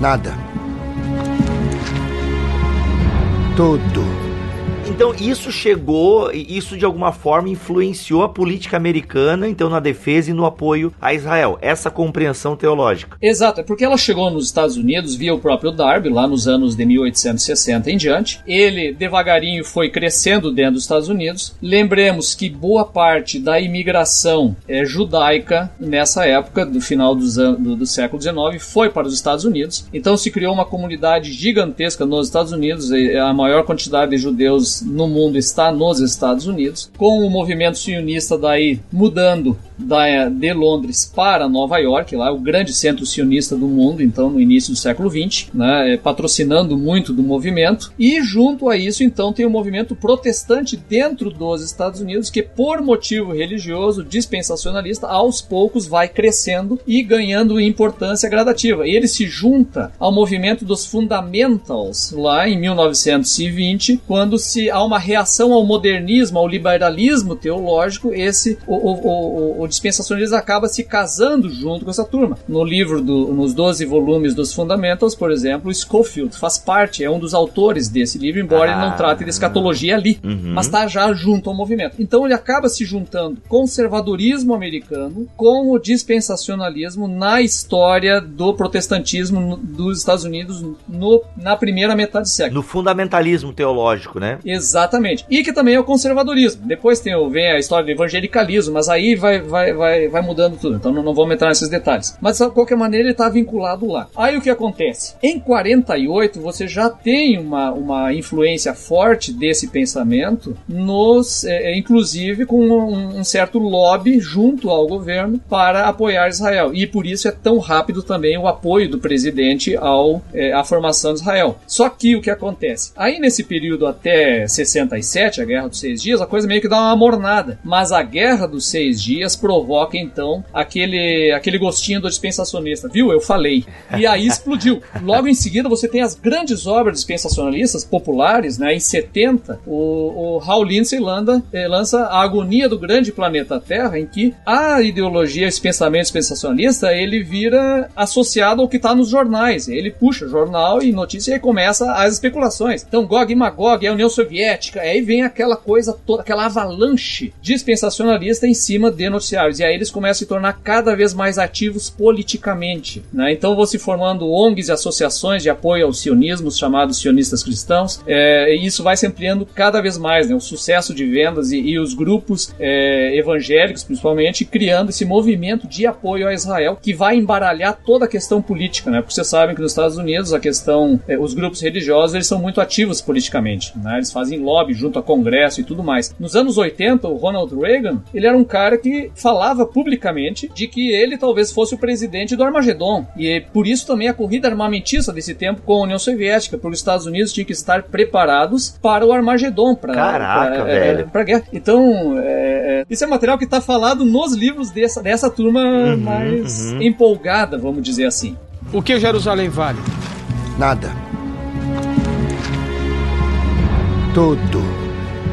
Nada. Tudo. Então isso chegou, isso de alguma forma influenciou a política americana, então na defesa e no apoio a Israel. Essa compreensão teológica. Exato, é porque ela chegou nos Estados Unidos via o próprio Darby, lá nos anos de 1860 em diante. Ele devagarinho foi crescendo dentro dos Estados Unidos. Lembremos que boa parte da imigração é, judaica nessa época, do final dos do, do século XIX, foi para os Estados Unidos. Então se criou uma comunidade gigantesca nos Estados Unidos, a maior quantidade de judeus no mundo está nos Estados Unidos, com o movimento sionista daí mudando da, de Londres para Nova York, lá o grande centro sionista do mundo, então no início do século XX, né, é, patrocinando muito do movimento. E junto a isso, então, tem o movimento protestante dentro dos Estados Unidos, que por motivo religioso, dispensacionalista, aos poucos vai crescendo e ganhando importância gradativa. Ele se junta ao movimento dos fundamentals lá em 1920, quando se há uma reação ao modernismo, ao liberalismo teológico, esse o, o, o, o dispensacionalismo acaba se casando junto com essa turma. No livro, do, nos 12 volumes dos Fundamentals, por exemplo, Schofield faz parte, é um dos autores desse livro, embora ah. ele não trate de escatologia ali, uhum. mas está já junto ao movimento. Então ele acaba se juntando conservadorismo americano com o dispensacionalismo na história do protestantismo dos Estados Unidos no, na primeira metade do século. No fundamentalismo teológico, né? Exatamente. E que também é o conservadorismo. Depois tem, vem a história do evangelicalismo, mas aí vai, vai vai, vai, vai mudando tudo. Então não, não vamos entrar nesses detalhes. Mas de qualquer maneira ele está vinculado lá. Aí o que acontece? Em 48 você já tem uma, uma influência forte desse pensamento, nos, é, é, inclusive com um, um, certo lobby junto ao governo para apoiar Israel. E por isso é tão rápido também o apoio do presidente ao, é, à formação de Israel. Só que o que acontece? Aí nesse período até 67, a Guerra dos Seis Dias, a coisa meio que dá uma mornada. Mas a Guerra dos Seis Dias provoca então aquele, aquele gostinho do dispensacionista. Viu? Eu falei. E aí explodiu. Logo em seguida você tem as grandes obras dispensacionalistas populares, né? Em 70, o, o Hal Lindsey landa, eh, lança A Agonia do Grande Planeta Terra, em que a ideologia, esse pensamento dispensacionalista, ele vira associado ao que está nos jornais. Ele puxa jornal e notícia e começa as especulações. Então, Gog e Magog é a União Soviética, aí vem aquela coisa toda, aquela avalanche dispensacionalista em cima de e aí eles começam a se tornar cada vez mais ativos politicamente. Né? Então vão se formando ONGs e associações de apoio aos sionismos, chamados sionistas cristãos, é, e isso vai se ampliando cada vez mais. Né? O sucesso de vendas e, e os grupos é, evangélicos, principalmente, criando esse movimento de apoio a Israel que vai embaralhar toda a questão política. Né? Porque vocês sabem que nos Estados Unidos a questão, é, os grupos religiosos eles são muito ativos politicamente. Né? Eles fazem lobby junto a Congresso e tudo mais. Nos anos 80, o Ronald Reagan ele era um cara que falava publicamente de que ele talvez fosse o presidente do Armagedon. E por isso também a corrida armamentista desse tempo com a União Soviética, porque os Estados Unidos tinham que estar preparados para o Armagedon, para Caraca, pra, é, velho. Pra guerra. Então, é, é isso é material que está falado nos livros dessa, dessa turma uhum, mais uhum. empolgada, vamos dizer assim. O que Jerusalém vale? Nada. Tudo.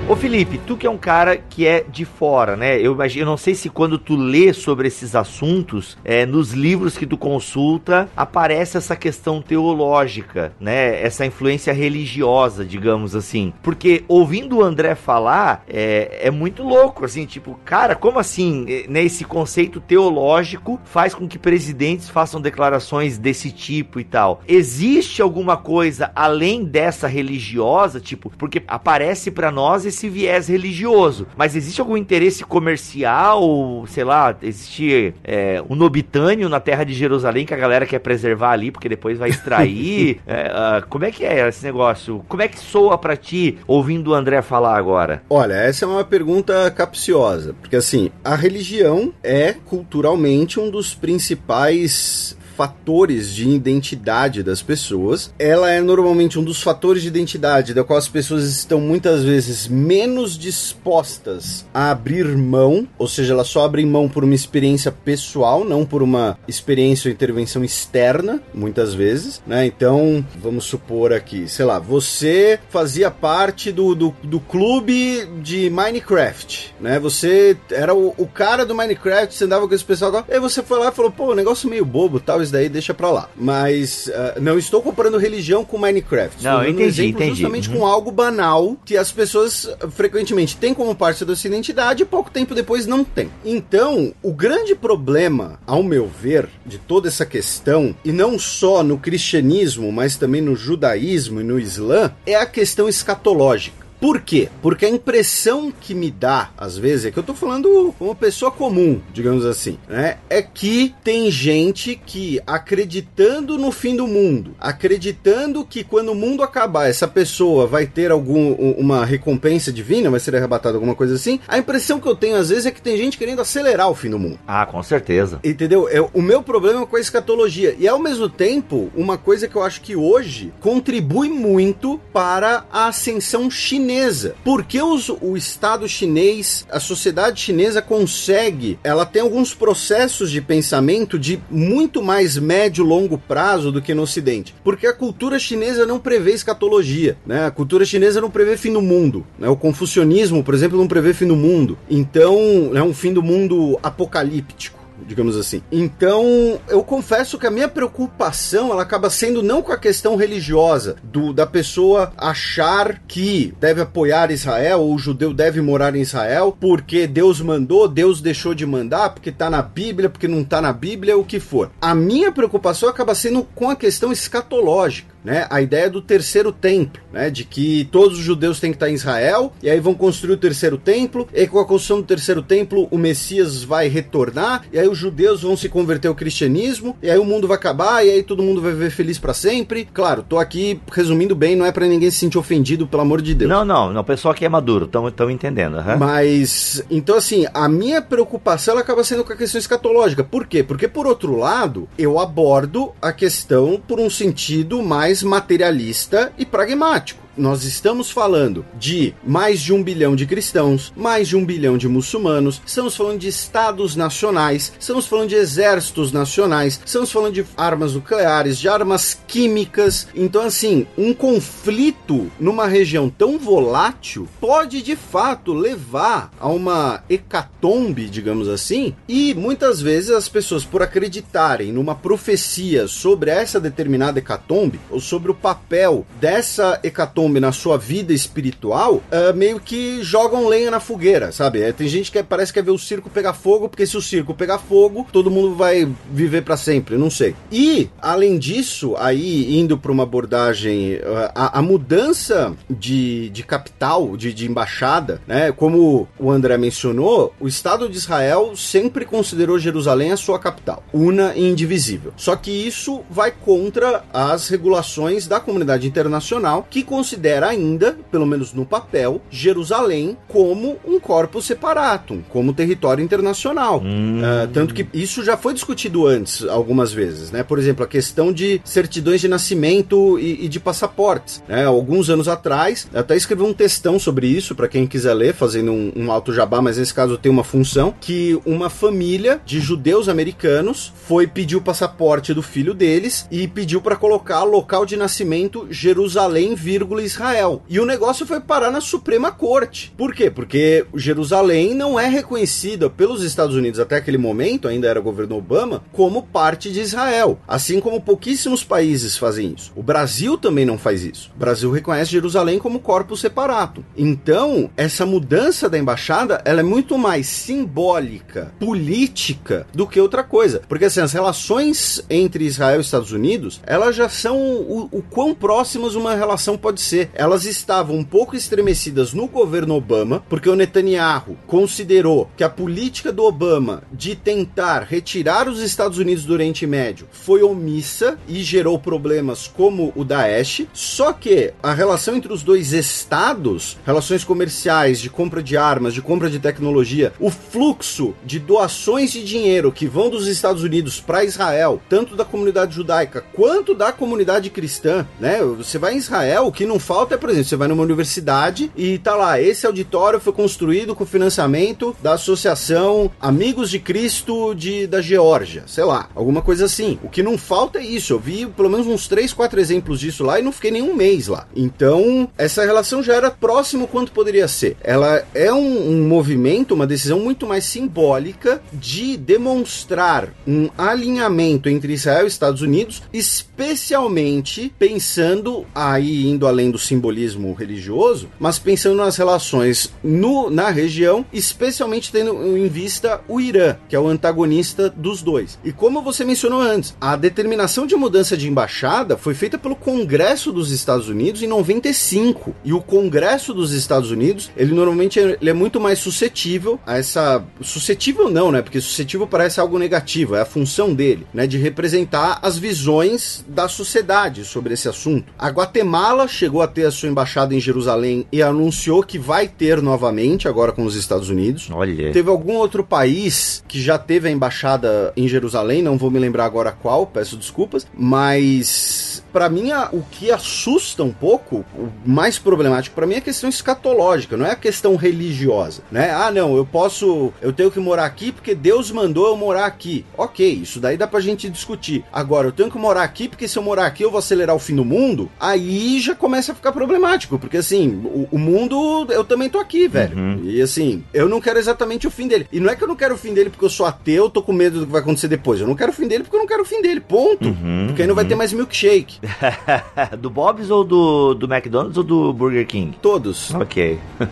Ô Felipe, tu que é um cara que é de fora, né? Eu imagino, eu não sei se quando tu lê sobre esses assuntos, é, nos livros que tu consulta, aparece essa questão teológica, né? Essa influência religiosa, digamos assim. Porque ouvindo o André falar, é, é muito louco, assim, tipo, cara, como assim, é, né? Esse conceito teológico faz com que presidentes façam declarações desse tipo e tal. Existe alguma coisa além dessa religiosa, tipo, porque aparece para nós esse viés religioso. Mas existe algum interesse comercial, sei lá, existe é, um nobitânio na terra de Jerusalém que a galera quer preservar ali, porque depois vai extrair? é, uh, como é que é esse negócio? Como é que soa para ti ouvindo o André falar agora? Olha, essa é uma pergunta capciosa, porque assim, a religião é culturalmente um dos principais fatores de identidade das pessoas. Ela é normalmente um dos fatores de identidade da qual as pessoas estão muitas vezes menos dispostas a abrir mão, ou seja, elas só abrem mão por uma experiência pessoal, não por uma experiência ou intervenção externa, muitas vezes, né? Então, vamos supor aqui, sei lá, você fazia parte do, do, do clube de Minecraft, né? Você era o, o cara do Minecraft, você andava com esse pessoal, e você foi lá e falou, pô, negócio meio bobo, tal, isso daí deixa pra lá. Mas uh, não estou comparando religião com Minecraft. Não, estou entendi, um entendi. Justamente uhum. com algo banal que as pessoas uh, frequentemente têm como parte da sua identidade e pouco tempo depois não tem. Então, o grande problema, ao meu ver, de toda essa questão, e não só no cristianismo, mas também no judaísmo e no islã, é a questão escatológica. Por quê? Porque a impressão que me dá, às vezes, é que eu tô falando uma pessoa comum, digamos assim, né? É que tem gente que acreditando no fim do mundo, acreditando que quando o mundo acabar, essa pessoa vai ter algum uma recompensa divina, vai ser arrebatada alguma coisa assim. A impressão que eu tenho às vezes é que tem gente querendo acelerar o fim do mundo. Ah, com certeza. Entendeu? É, o meu problema é com a escatologia. E ao mesmo tempo, uma coisa que eu acho que hoje contribui muito para a ascensão chinesa chinesa. Porque os, o Estado chinês, a sociedade chinesa consegue, ela tem alguns processos de pensamento de muito mais médio longo prazo do que no Ocidente. Porque a cultura chinesa não prevê escatologia, né? A cultura chinesa não prevê fim do mundo, né? O confucionismo, por exemplo, não prevê fim do mundo. Então, é um fim do mundo apocalíptico digamos assim. Então, eu confesso que a minha preocupação ela acaba sendo não com a questão religiosa do da pessoa achar que deve apoiar Israel ou o judeu deve morar em Israel porque Deus mandou, Deus deixou de mandar, porque tá na Bíblia, porque não tá na Bíblia, o que for. A minha preocupação acaba sendo com a questão escatológica né, a ideia do terceiro templo, né, de que todos os judeus têm que estar em Israel, e aí vão construir o terceiro templo, e com a construção do terceiro templo o Messias vai retornar, e aí os judeus vão se converter ao cristianismo, e aí o mundo vai acabar, e aí todo mundo vai viver feliz para sempre. Claro, tô aqui resumindo bem, não é para ninguém se sentir ofendido, pelo amor de Deus. Não, não, não, o pessoal aqui é maduro, estão entendendo. Uhum. Mas, então assim, a minha preocupação ela acaba sendo com a questão escatológica. Por quê? Porque por outro lado, eu abordo a questão por um sentido mais materialista e pragmático nós estamos falando de mais de um bilhão de cristãos, mais de um bilhão de muçulmanos, estamos falando de estados nacionais, estamos falando de exércitos nacionais, estamos falando de armas nucleares, de armas químicas. Então, assim, um conflito numa região tão volátil pode de fato levar a uma hecatombe, digamos assim, e muitas vezes as pessoas, por acreditarem numa profecia sobre essa determinada hecatombe, ou sobre o papel dessa hecatombe na sua vida espiritual, uh, meio que jogam lenha na fogueira, sabe? É, tem gente que parece que quer ver o circo pegar fogo, porque se o circo pegar fogo, todo mundo vai viver para sempre, não sei. E, além disso, aí indo para uma abordagem, uh, a, a, mudança de, de capital, de, de embaixada, né? Como o André mencionou, o Estado de Israel sempre considerou Jerusalém a sua capital, una e indivisível. Só que isso vai contra as regulações da comunidade internacional que considera considera ainda, pelo menos no papel, Jerusalém como um corpo separatum, como território internacional. Hum. Uh, tanto que isso já foi discutido antes algumas vezes, né? Por exemplo, a questão de certidões de nascimento e, e de passaportes. Né? Alguns anos atrás, até escrevi um textão sobre isso, para quem quiser ler, fazendo um, um alto jabá, mas nesse caso tem uma função, que uma família de judeus americanos foi pedir o passaporte do filho deles e pediu para colocar local de nascimento Jerusalém, vírgula Israel. E o negócio foi parar na Suprema Corte. Por quê? Porque Jerusalém não é reconhecida pelos Estados Unidos até aquele momento, ainda era governo Obama, como parte de Israel. Assim como pouquíssimos países fazem isso. O Brasil também não faz isso. O Brasil reconhece Jerusalém como corpo separado. Então, essa mudança da embaixada, ela é muito mais simbólica, política, do que outra coisa. Porque assim, as relações entre Israel e Estados Unidos, elas já são o, o quão próximas uma relação pode ser acontecer. Elas estavam um pouco estremecidas no governo Obama, porque o Netanyahu considerou que a política do Obama de tentar retirar os Estados Unidos do Oriente Médio foi omissa e gerou problemas como o Daesh. Só que a relação entre os dois estados, relações comerciais, de compra de armas, de compra de tecnologia, o fluxo de doações de dinheiro que vão dos Estados Unidos para Israel, tanto da comunidade judaica quanto da comunidade cristã, né? Você vai em Israel, o que não falta é, por exemplo, você vai numa universidade e tá lá, esse auditório foi construído com financiamento da Associação Amigos de Cristo de, da Geórgia, sei lá, alguma coisa assim. O que não falta é isso. Eu vi pelo menos uns 3, 4 exemplos disso lá e não fiquei nenhum mês lá. Então, essa relação já era próximo quanto poderia ser. Ela é um, um movimento, uma decisão muito mais simbólica de demonstrar um alinhamento entre Israel e Estados Unidos, especialmente pensando aí indo além do simbolismo religioso, mas pensando nas relações no, na região, especialmente tendo em vista o Irã, que é o antagonista dos dois. E como você mencionou antes, a determinação de mudança de embaixada foi feita pelo Congresso dos Estados Unidos em 95. E o Congresso dos Estados Unidos, ele normalmente ele é muito mais suscetível a essa suscetível não, né? Porque suscetível parece algo negativo, é a função dele, né, de representar as visões da sociedade sobre esse assunto. A Guatemala chegou a ter a sua embaixada em Jerusalém e anunciou que vai ter novamente agora com os Estados Unidos. Olha. Teve algum outro país que já teve a embaixada em Jerusalém, não vou me lembrar agora qual, peço desculpas, mas para mim a, o que assusta um pouco, o mais problemático para mim é a questão escatológica, não é a questão religiosa, né? Ah, não, eu posso, eu tenho que morar aqui porque Deus mandou eu morar aqui. OK, isso daí dá pra gente discutir. Agora, eu tenho que morar aqui porque se eu morar aqui eu vou acelerar o fim do mundo. Aí já começa a ficar problemático, porque assim, o, o mundo eu também tô aqui, velho. Uhum. E assim, eu não quero exatamente o fim dele. E não é que eu não quero o fim dele porque eu sou ateu, tô com medo do que vai acontecer depois. Eu não quero o fim dele porque eu não quero o fim dele. Ponto. Uhum, porque aí não vai ter mais milkshake. do Bob's ou do, do McDonald's ou do Burger King? Todos. Ok.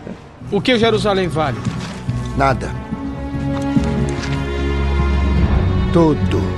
O que Jerusalém vale? Nada. Tudo.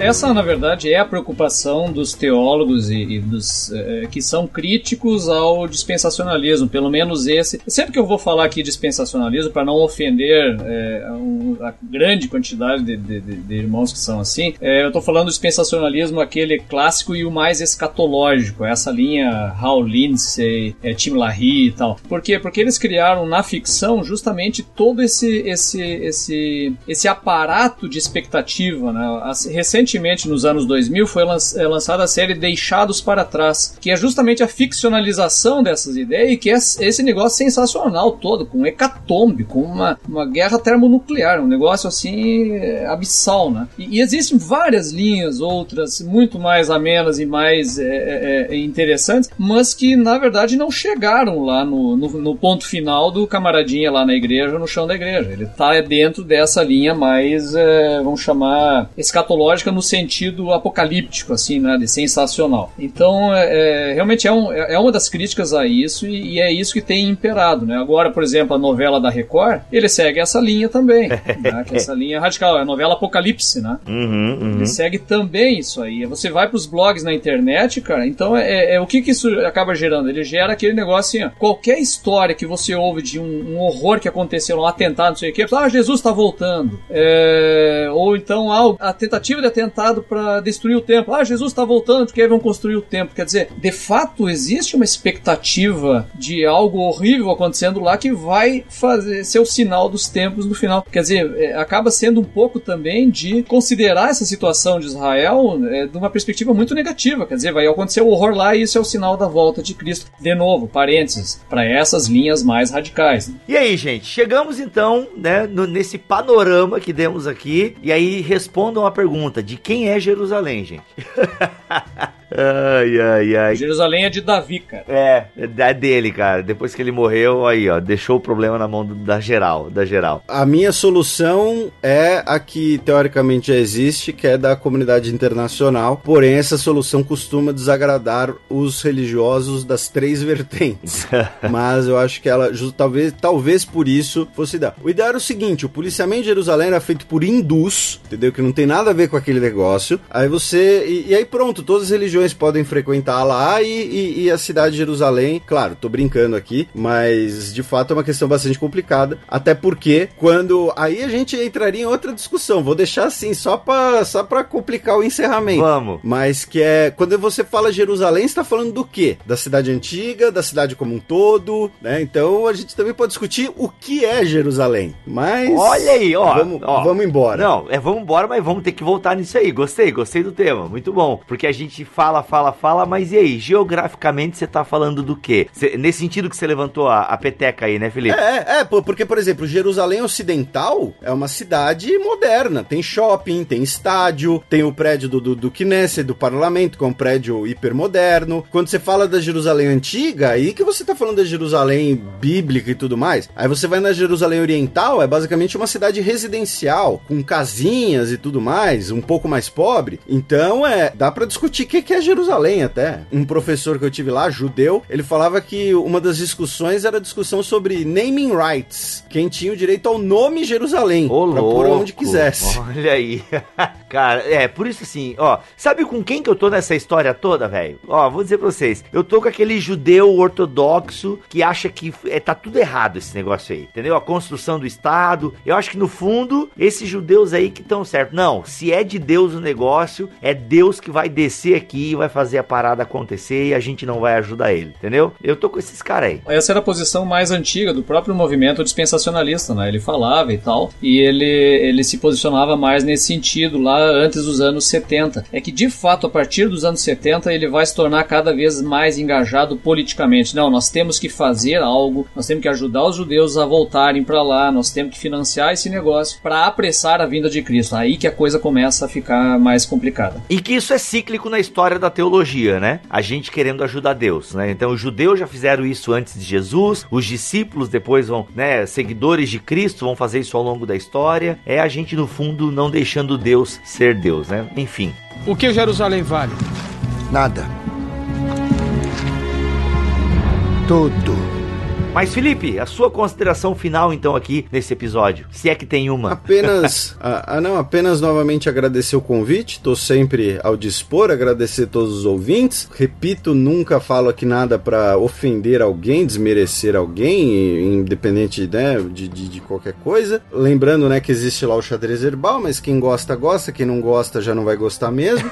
Essa, na verdade, é a preocupação dos teólogos e, e dos eh, que são críticos ao dispensacionalismo, pelo menos esse. Sempre que eu vou falar aqui dispensacionalismo, para não ofender eh, um- a grande quantidade de, de- de- irmãos que são assim, eh, eu estou falando do dispensacionalismo aquele clássico e o mais escatológico, essa linha Hal Lindsey, eh, Tim LaHaye e tal. Por quê? Porque eles criaram na ficção justamente todo esse esse esse esse aparato de expectativa, né? As- Recentemente, nos anos 2000, foi é, lançada a série Deixados para Trás, que é justamente a ficcionalização dessas ideias e que é esse negócio sensacional todo, com hecatombe, com uma, uma guerra termonuclear, um negócio assim é, abissal, né? E, e existem várias linhas, outras muito mais amenas e mais é, é, é, interessantes, mas que na verdade não chegaram lá no, no, no ponto final do camaradinha lá na igreja, no chão da igreja. Ele tá dentro dessa linha mais, é, vamos chamar, escatológica no sentido apocalíptico, assim, né, de sensacional. Então, é, é, realmente é, um- é é uma das críticas a isso e, e é isso que tem imperado, né? Agora, por exemplo, a novela da Record, ele segue essa linha também, né, que é essa linha radical, é a novela Apocalipse, né? Uhum, uhum. Ele segue também isso aí. Você vai pros blogs na internet, cara, então é, é- o que, que isso acaba gerando? Ele gera aquele negócio assim, ó, qualquer história que você ouve de um, um horror que aconteceu, um atentado, não sei o que, ah, Jesus está voltando. É, ou então, ah, a tentativa de atentado para destruir o templo. Ah, Jesus está voltando porque aí vão construir o templo. Quer dizer, de fato existe uma expectativa de algo horrível acontecendo lá que vai fazer ser o sinal dos tempos no final. Quer dizer, é, acaba sendo um pouco também de considerar essa situação de Israel é, de uma perspectiva muito negativa. Quer dizer, vai acontecer o horror lá e isso é o sinal da volta de Cristo. De novo, parênteses, para essas linhas mais radicais. E aí, gente, chegamos então, né, no- nesse panorama que demos aqui. E aí respondam a pergunta: de quem é Jerusalém, gente? ai, ai, ai. Jerusalém é de Davi, cara. É, é dele, cara. Depois que ele morreu, aí, ó, deixou o problema na mão da geral, da geral. A minha solução é a que teoricamente já existe, que é da comunidade internacional. Porém, essa solução costuma desagradar os religiosos das três vertentes. Mas eu acho que ela, talvez, talvez por isso fosse dar. O ideal era o seguinte: o policiamento de Jerusalém era feito por hindus, entendeu? Que não tem nada a ver com aquele negócio. Aí você. E, e aí pronto, todas as religiões podem frequentar lá e, e, e, a cidade de Jerusalém, claro, tô brincando aqui, mas de fato é uma questão bastante complicada, até porque quando aí a gente entraria em outra discussão, vou deixar assim só para só para complicar o encerramento. Vamos. Mas que é quando você fala Jerusalém, está falando do quê? Da cidade antiga, da cidade como um todo, né? Então a gente também pode discutir o que é Jerusalém. Mas olha aí, ó, vamos, ó, vamos embora. Não, é vamos embora, mas vamos ter que voltar nisso aí. Gostei, gostei do tema, muito bom, porque a gente fala, fala, fala, mas e aí, geograficamente você tá falando do quê? Cê, nesse sentido que você levantou a, a, peteca aí, né, Felipe? É, é, porque por exemplo, Jerusalém Ocidental é uma cidade moderna, tem shopping, tem estádio, tem o prédio do, do, do Knesset, do parlamento, que é um prédio hipermoderno. Quando você fala da Jerusalém antiga, aí que você tá falando da Jerusalém bíblica e tudo mais. Aí você vai na Jerusalém Oriental, é basicamente uma cidade residencial, com casinhas e tudo mais, um pouco mais pobre. Então, é, dá para discutir o que, que é Jerusalém até. Um professor que eu tive lá, judeu, ele falava que uma das discussões era a discussão sobre naming rights. Quem tinha o direito ao nome Jerusalém. Ô, pra louco. pôr onde quisesse. Olha aí. Cara, é, por isso assim, ó, sabe com quem que eu tô nessa história toda, velho? Ó, vou dizer pra vocês, eu tô com aquele judeu ortodoxo que acha que é, tá tudo errado esse negócio aí, entendeu? A construção do Estado. Eu acho que no fundo, esses judeus aí que estão certo. Não, se é de Deus o negócio, é Deus que vai descer aqui vai fazer a parada acontecer e a gente não vai ajudar ele, entendeu? Eu tô com esses caras aí. Essa era a posição mais antiga do próprio movimento dispensacionalista, né? Ele falava e tal, e ele, ele se posicionava mais nesse sentido lá antes dos anos 70. É que de fato, a partir dos anos 70, ele vai se tornar cada vez mais engajado politicamente. Não, nós temos que fazer algo, nós temos que ajudar os judeus a voltarem para lá, nós temos que financiar esse negócio para apressar a vinda de Cristo. Aí que a coisa começa a ficar mais complicada. E que isso é cíclico na história da teologia, né? A gente querendo ajudar Deus, né? Então os judeus já fizeram isso antes de Jesus, os discípulos depois vão, né, seguidores de Cristo vão fazer isso ao longo da história. É a gente no fundo não deixando Deus ser Deus, né? Enfim. O que Jerusalém vale? Nada. Tudo. Mas Felipe, a sua consideração final então aqui nesse episódio, se é que tem uma. Apenas, ah, não, apenas novamente agradecer o convite, tô sempre ao dispor, agradecer todos os ouvintes. Repito, nunca falo aqui nada para ofender alguém, desmerecer alguém, independente né, de, de, de, qualquer coisa. Lembrando, né, que existe lá o xadrez herbal, mas quem gosta gosta, quem não gosta já não vai gostar mesmo.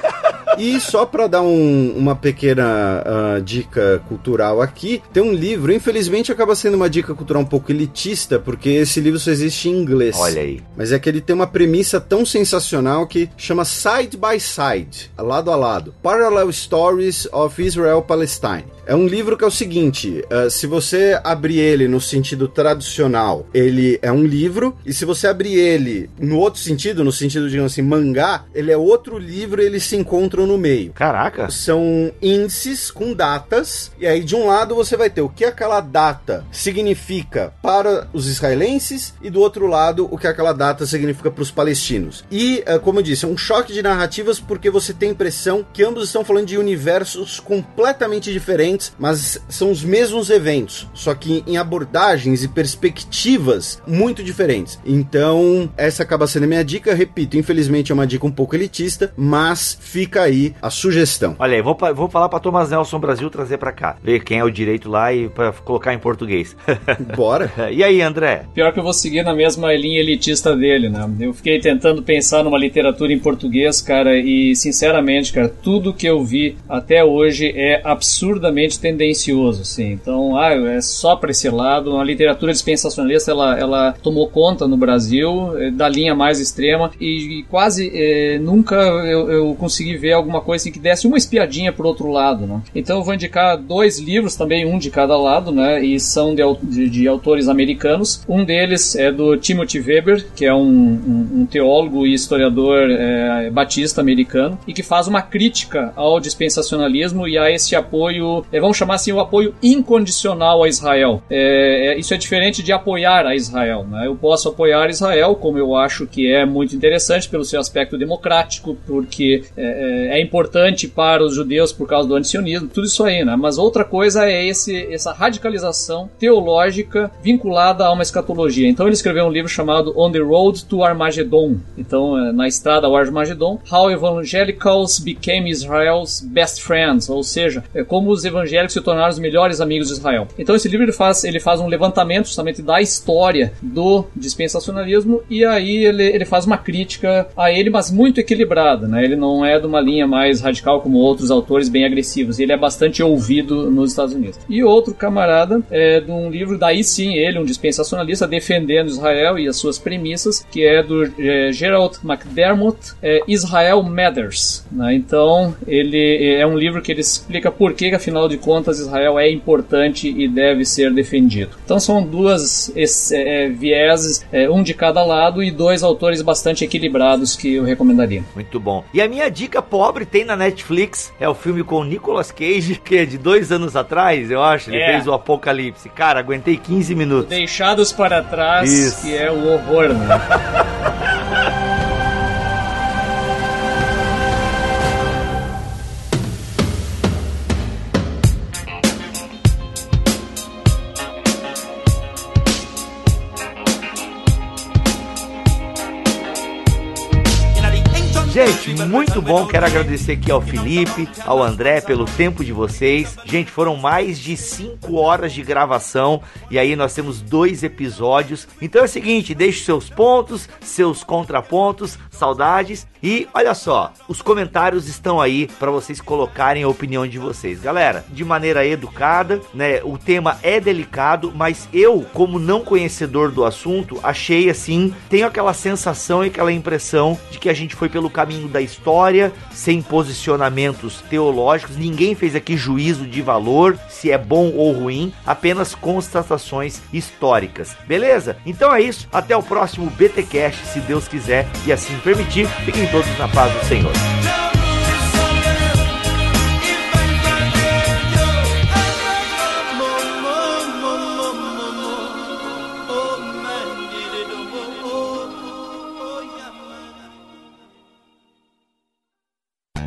E só para dar um, uma pequena uh, dica cultural aqui, tem um livro, infelizmente acaba sendo uma dica cultural um pouco elitista, porque esse livro só existe em inglês. Olha aí. Mas é que ele tem uma premissa tão sensacional que chama Side by Side, lado a lado, Parallel Stories of Israel Palestine. É um livro que é o seguinte: uh, se você abrir ele no sentido tradicional, ele é um livro, e se você abrir ele no outro sentido, no sentido, digamos assim, mangá, ele é outro livro e eles se encontram no meio. Caraca! São índices com datas, e aí de um lado você vai ter o que aquela data significa para os israelenses, e do outro lado o que aquela data significa para os palestinos. E, uh, como eu disse, é um choque de narrativas porque você tem a impressão que ambos estão falando de universos completamente diferentes diferentes, mas são os mesmos eventos, só que em abordagens e perspectivas muito diferentes. Então, essa acaba sendo a minha dica. Repito, infelizmente é uma dica um pouco elitista, mas fica aí a sugestão. Olha aí, vou, vou falar para Thomas Nelson Brasil trazer para cá, ver quem é o direito lá e para colocar em português. Bora. e aí, André? Pior que eu vou seguir na mesma linha elitista dele, né? Eu fiquei tentando pensar numa literatura em português, cara, e sinceramente, cara, tudo que eu vi até hoje é absurdamente tendencioso, assim. Então, ah, é só para esse lado. A literatura dispensacionalista, ela, ela tomou conta no Brasil é, da linha mais extrema e, e quase é, nunca eu, eu, consegui ver alguma coisa assim, que desse uma espiadinha pro outro lado, né? Então, eu vou indicar dois livros também, um de cada lado, né? E são de, de, de autores americanos. Um deles é do Timothy Weber, que é um, um, um teólogo e historiador é, batista americano e que faz uma crítica ao dispensacionalismo e a esse apoio é, vamos chamar assim, o apoio incondicional a Israel. É, é, isso é diferente de apoiar a Israel. Né? Eu posso apoiar Israel, como eu acho que é muito interessante pelo seu aspecto democrático, porque é, é importante para os judeus por causa do antisionismo, tudo isso aí, né? Mas outra coisa é esse, essa radicalização teológica vinculada a uma escatologia. Então ele escreveu um livro chamado On the Road to Armageddon. Então, é, na estrada ao Armagedon, How Evangelicals Became Israel's Best Friends, ou seja, é como os evangélicos se tornaram os melhores amigos de Israel. Então esse livro ele faz, ele faz um levantamento justamente da história do dispensacionalismo e aí ele, ele faz uma crítica a ele, mas muito equilibrada, né? Ele não é de uma linha mais radical como outros autores bem agressivos. Ele é bastante ouvido nos Estados Unidos. E outro camarada é de um livro daí sim, ele um dispensacionalista defendendo Israel e as suas premissas, que é do é, Gerald McDermott, é, Israel Matters. Né? Então ele é um livro que ele explica por que, afinal de contas, Israel é importante e deve ser defendido. Então são duas é, vieses, é, um de cada lado e dois autores bastante equilibrados que eu recomendaria. Muito bom. E a minha dica pobre tem na Netflix, é o filme com o Nicolas Cage, que é de dois anos atrás, eu acho, ele é. fez o Apocalipse. Cara, aguentei 15 minutos. Deixados para trás, Isso. que é o horror, né? muito bom. Quero agradecer aqui ao Felipe, ao André pelo tempo de vocês. Gente, foram mais de 5 horas de gravação e aí nós temos dois episódios. Então é o seguinte, deixe seus pontos, seus contrapontos, saudades e olha só, os comentários estão aí para vocês colocarem a opinião de vocês. Galera, de maneira educada, né? O tema é delicado, mas eu, como não conhecedor do assunto, achei assim, tenho aquela sensação e aquela impressão de que a gente foi pelo caminho caminho da história, sem posicionamentos teológicos. Ninguém fez aqui juízo de valor, se é bom ou ruim, apenas constatações históricas. Beleza? Então é isso. Até o próximo BTcast, se Deus quiser e assim permitir. Fiquem todos na paz do Senhor.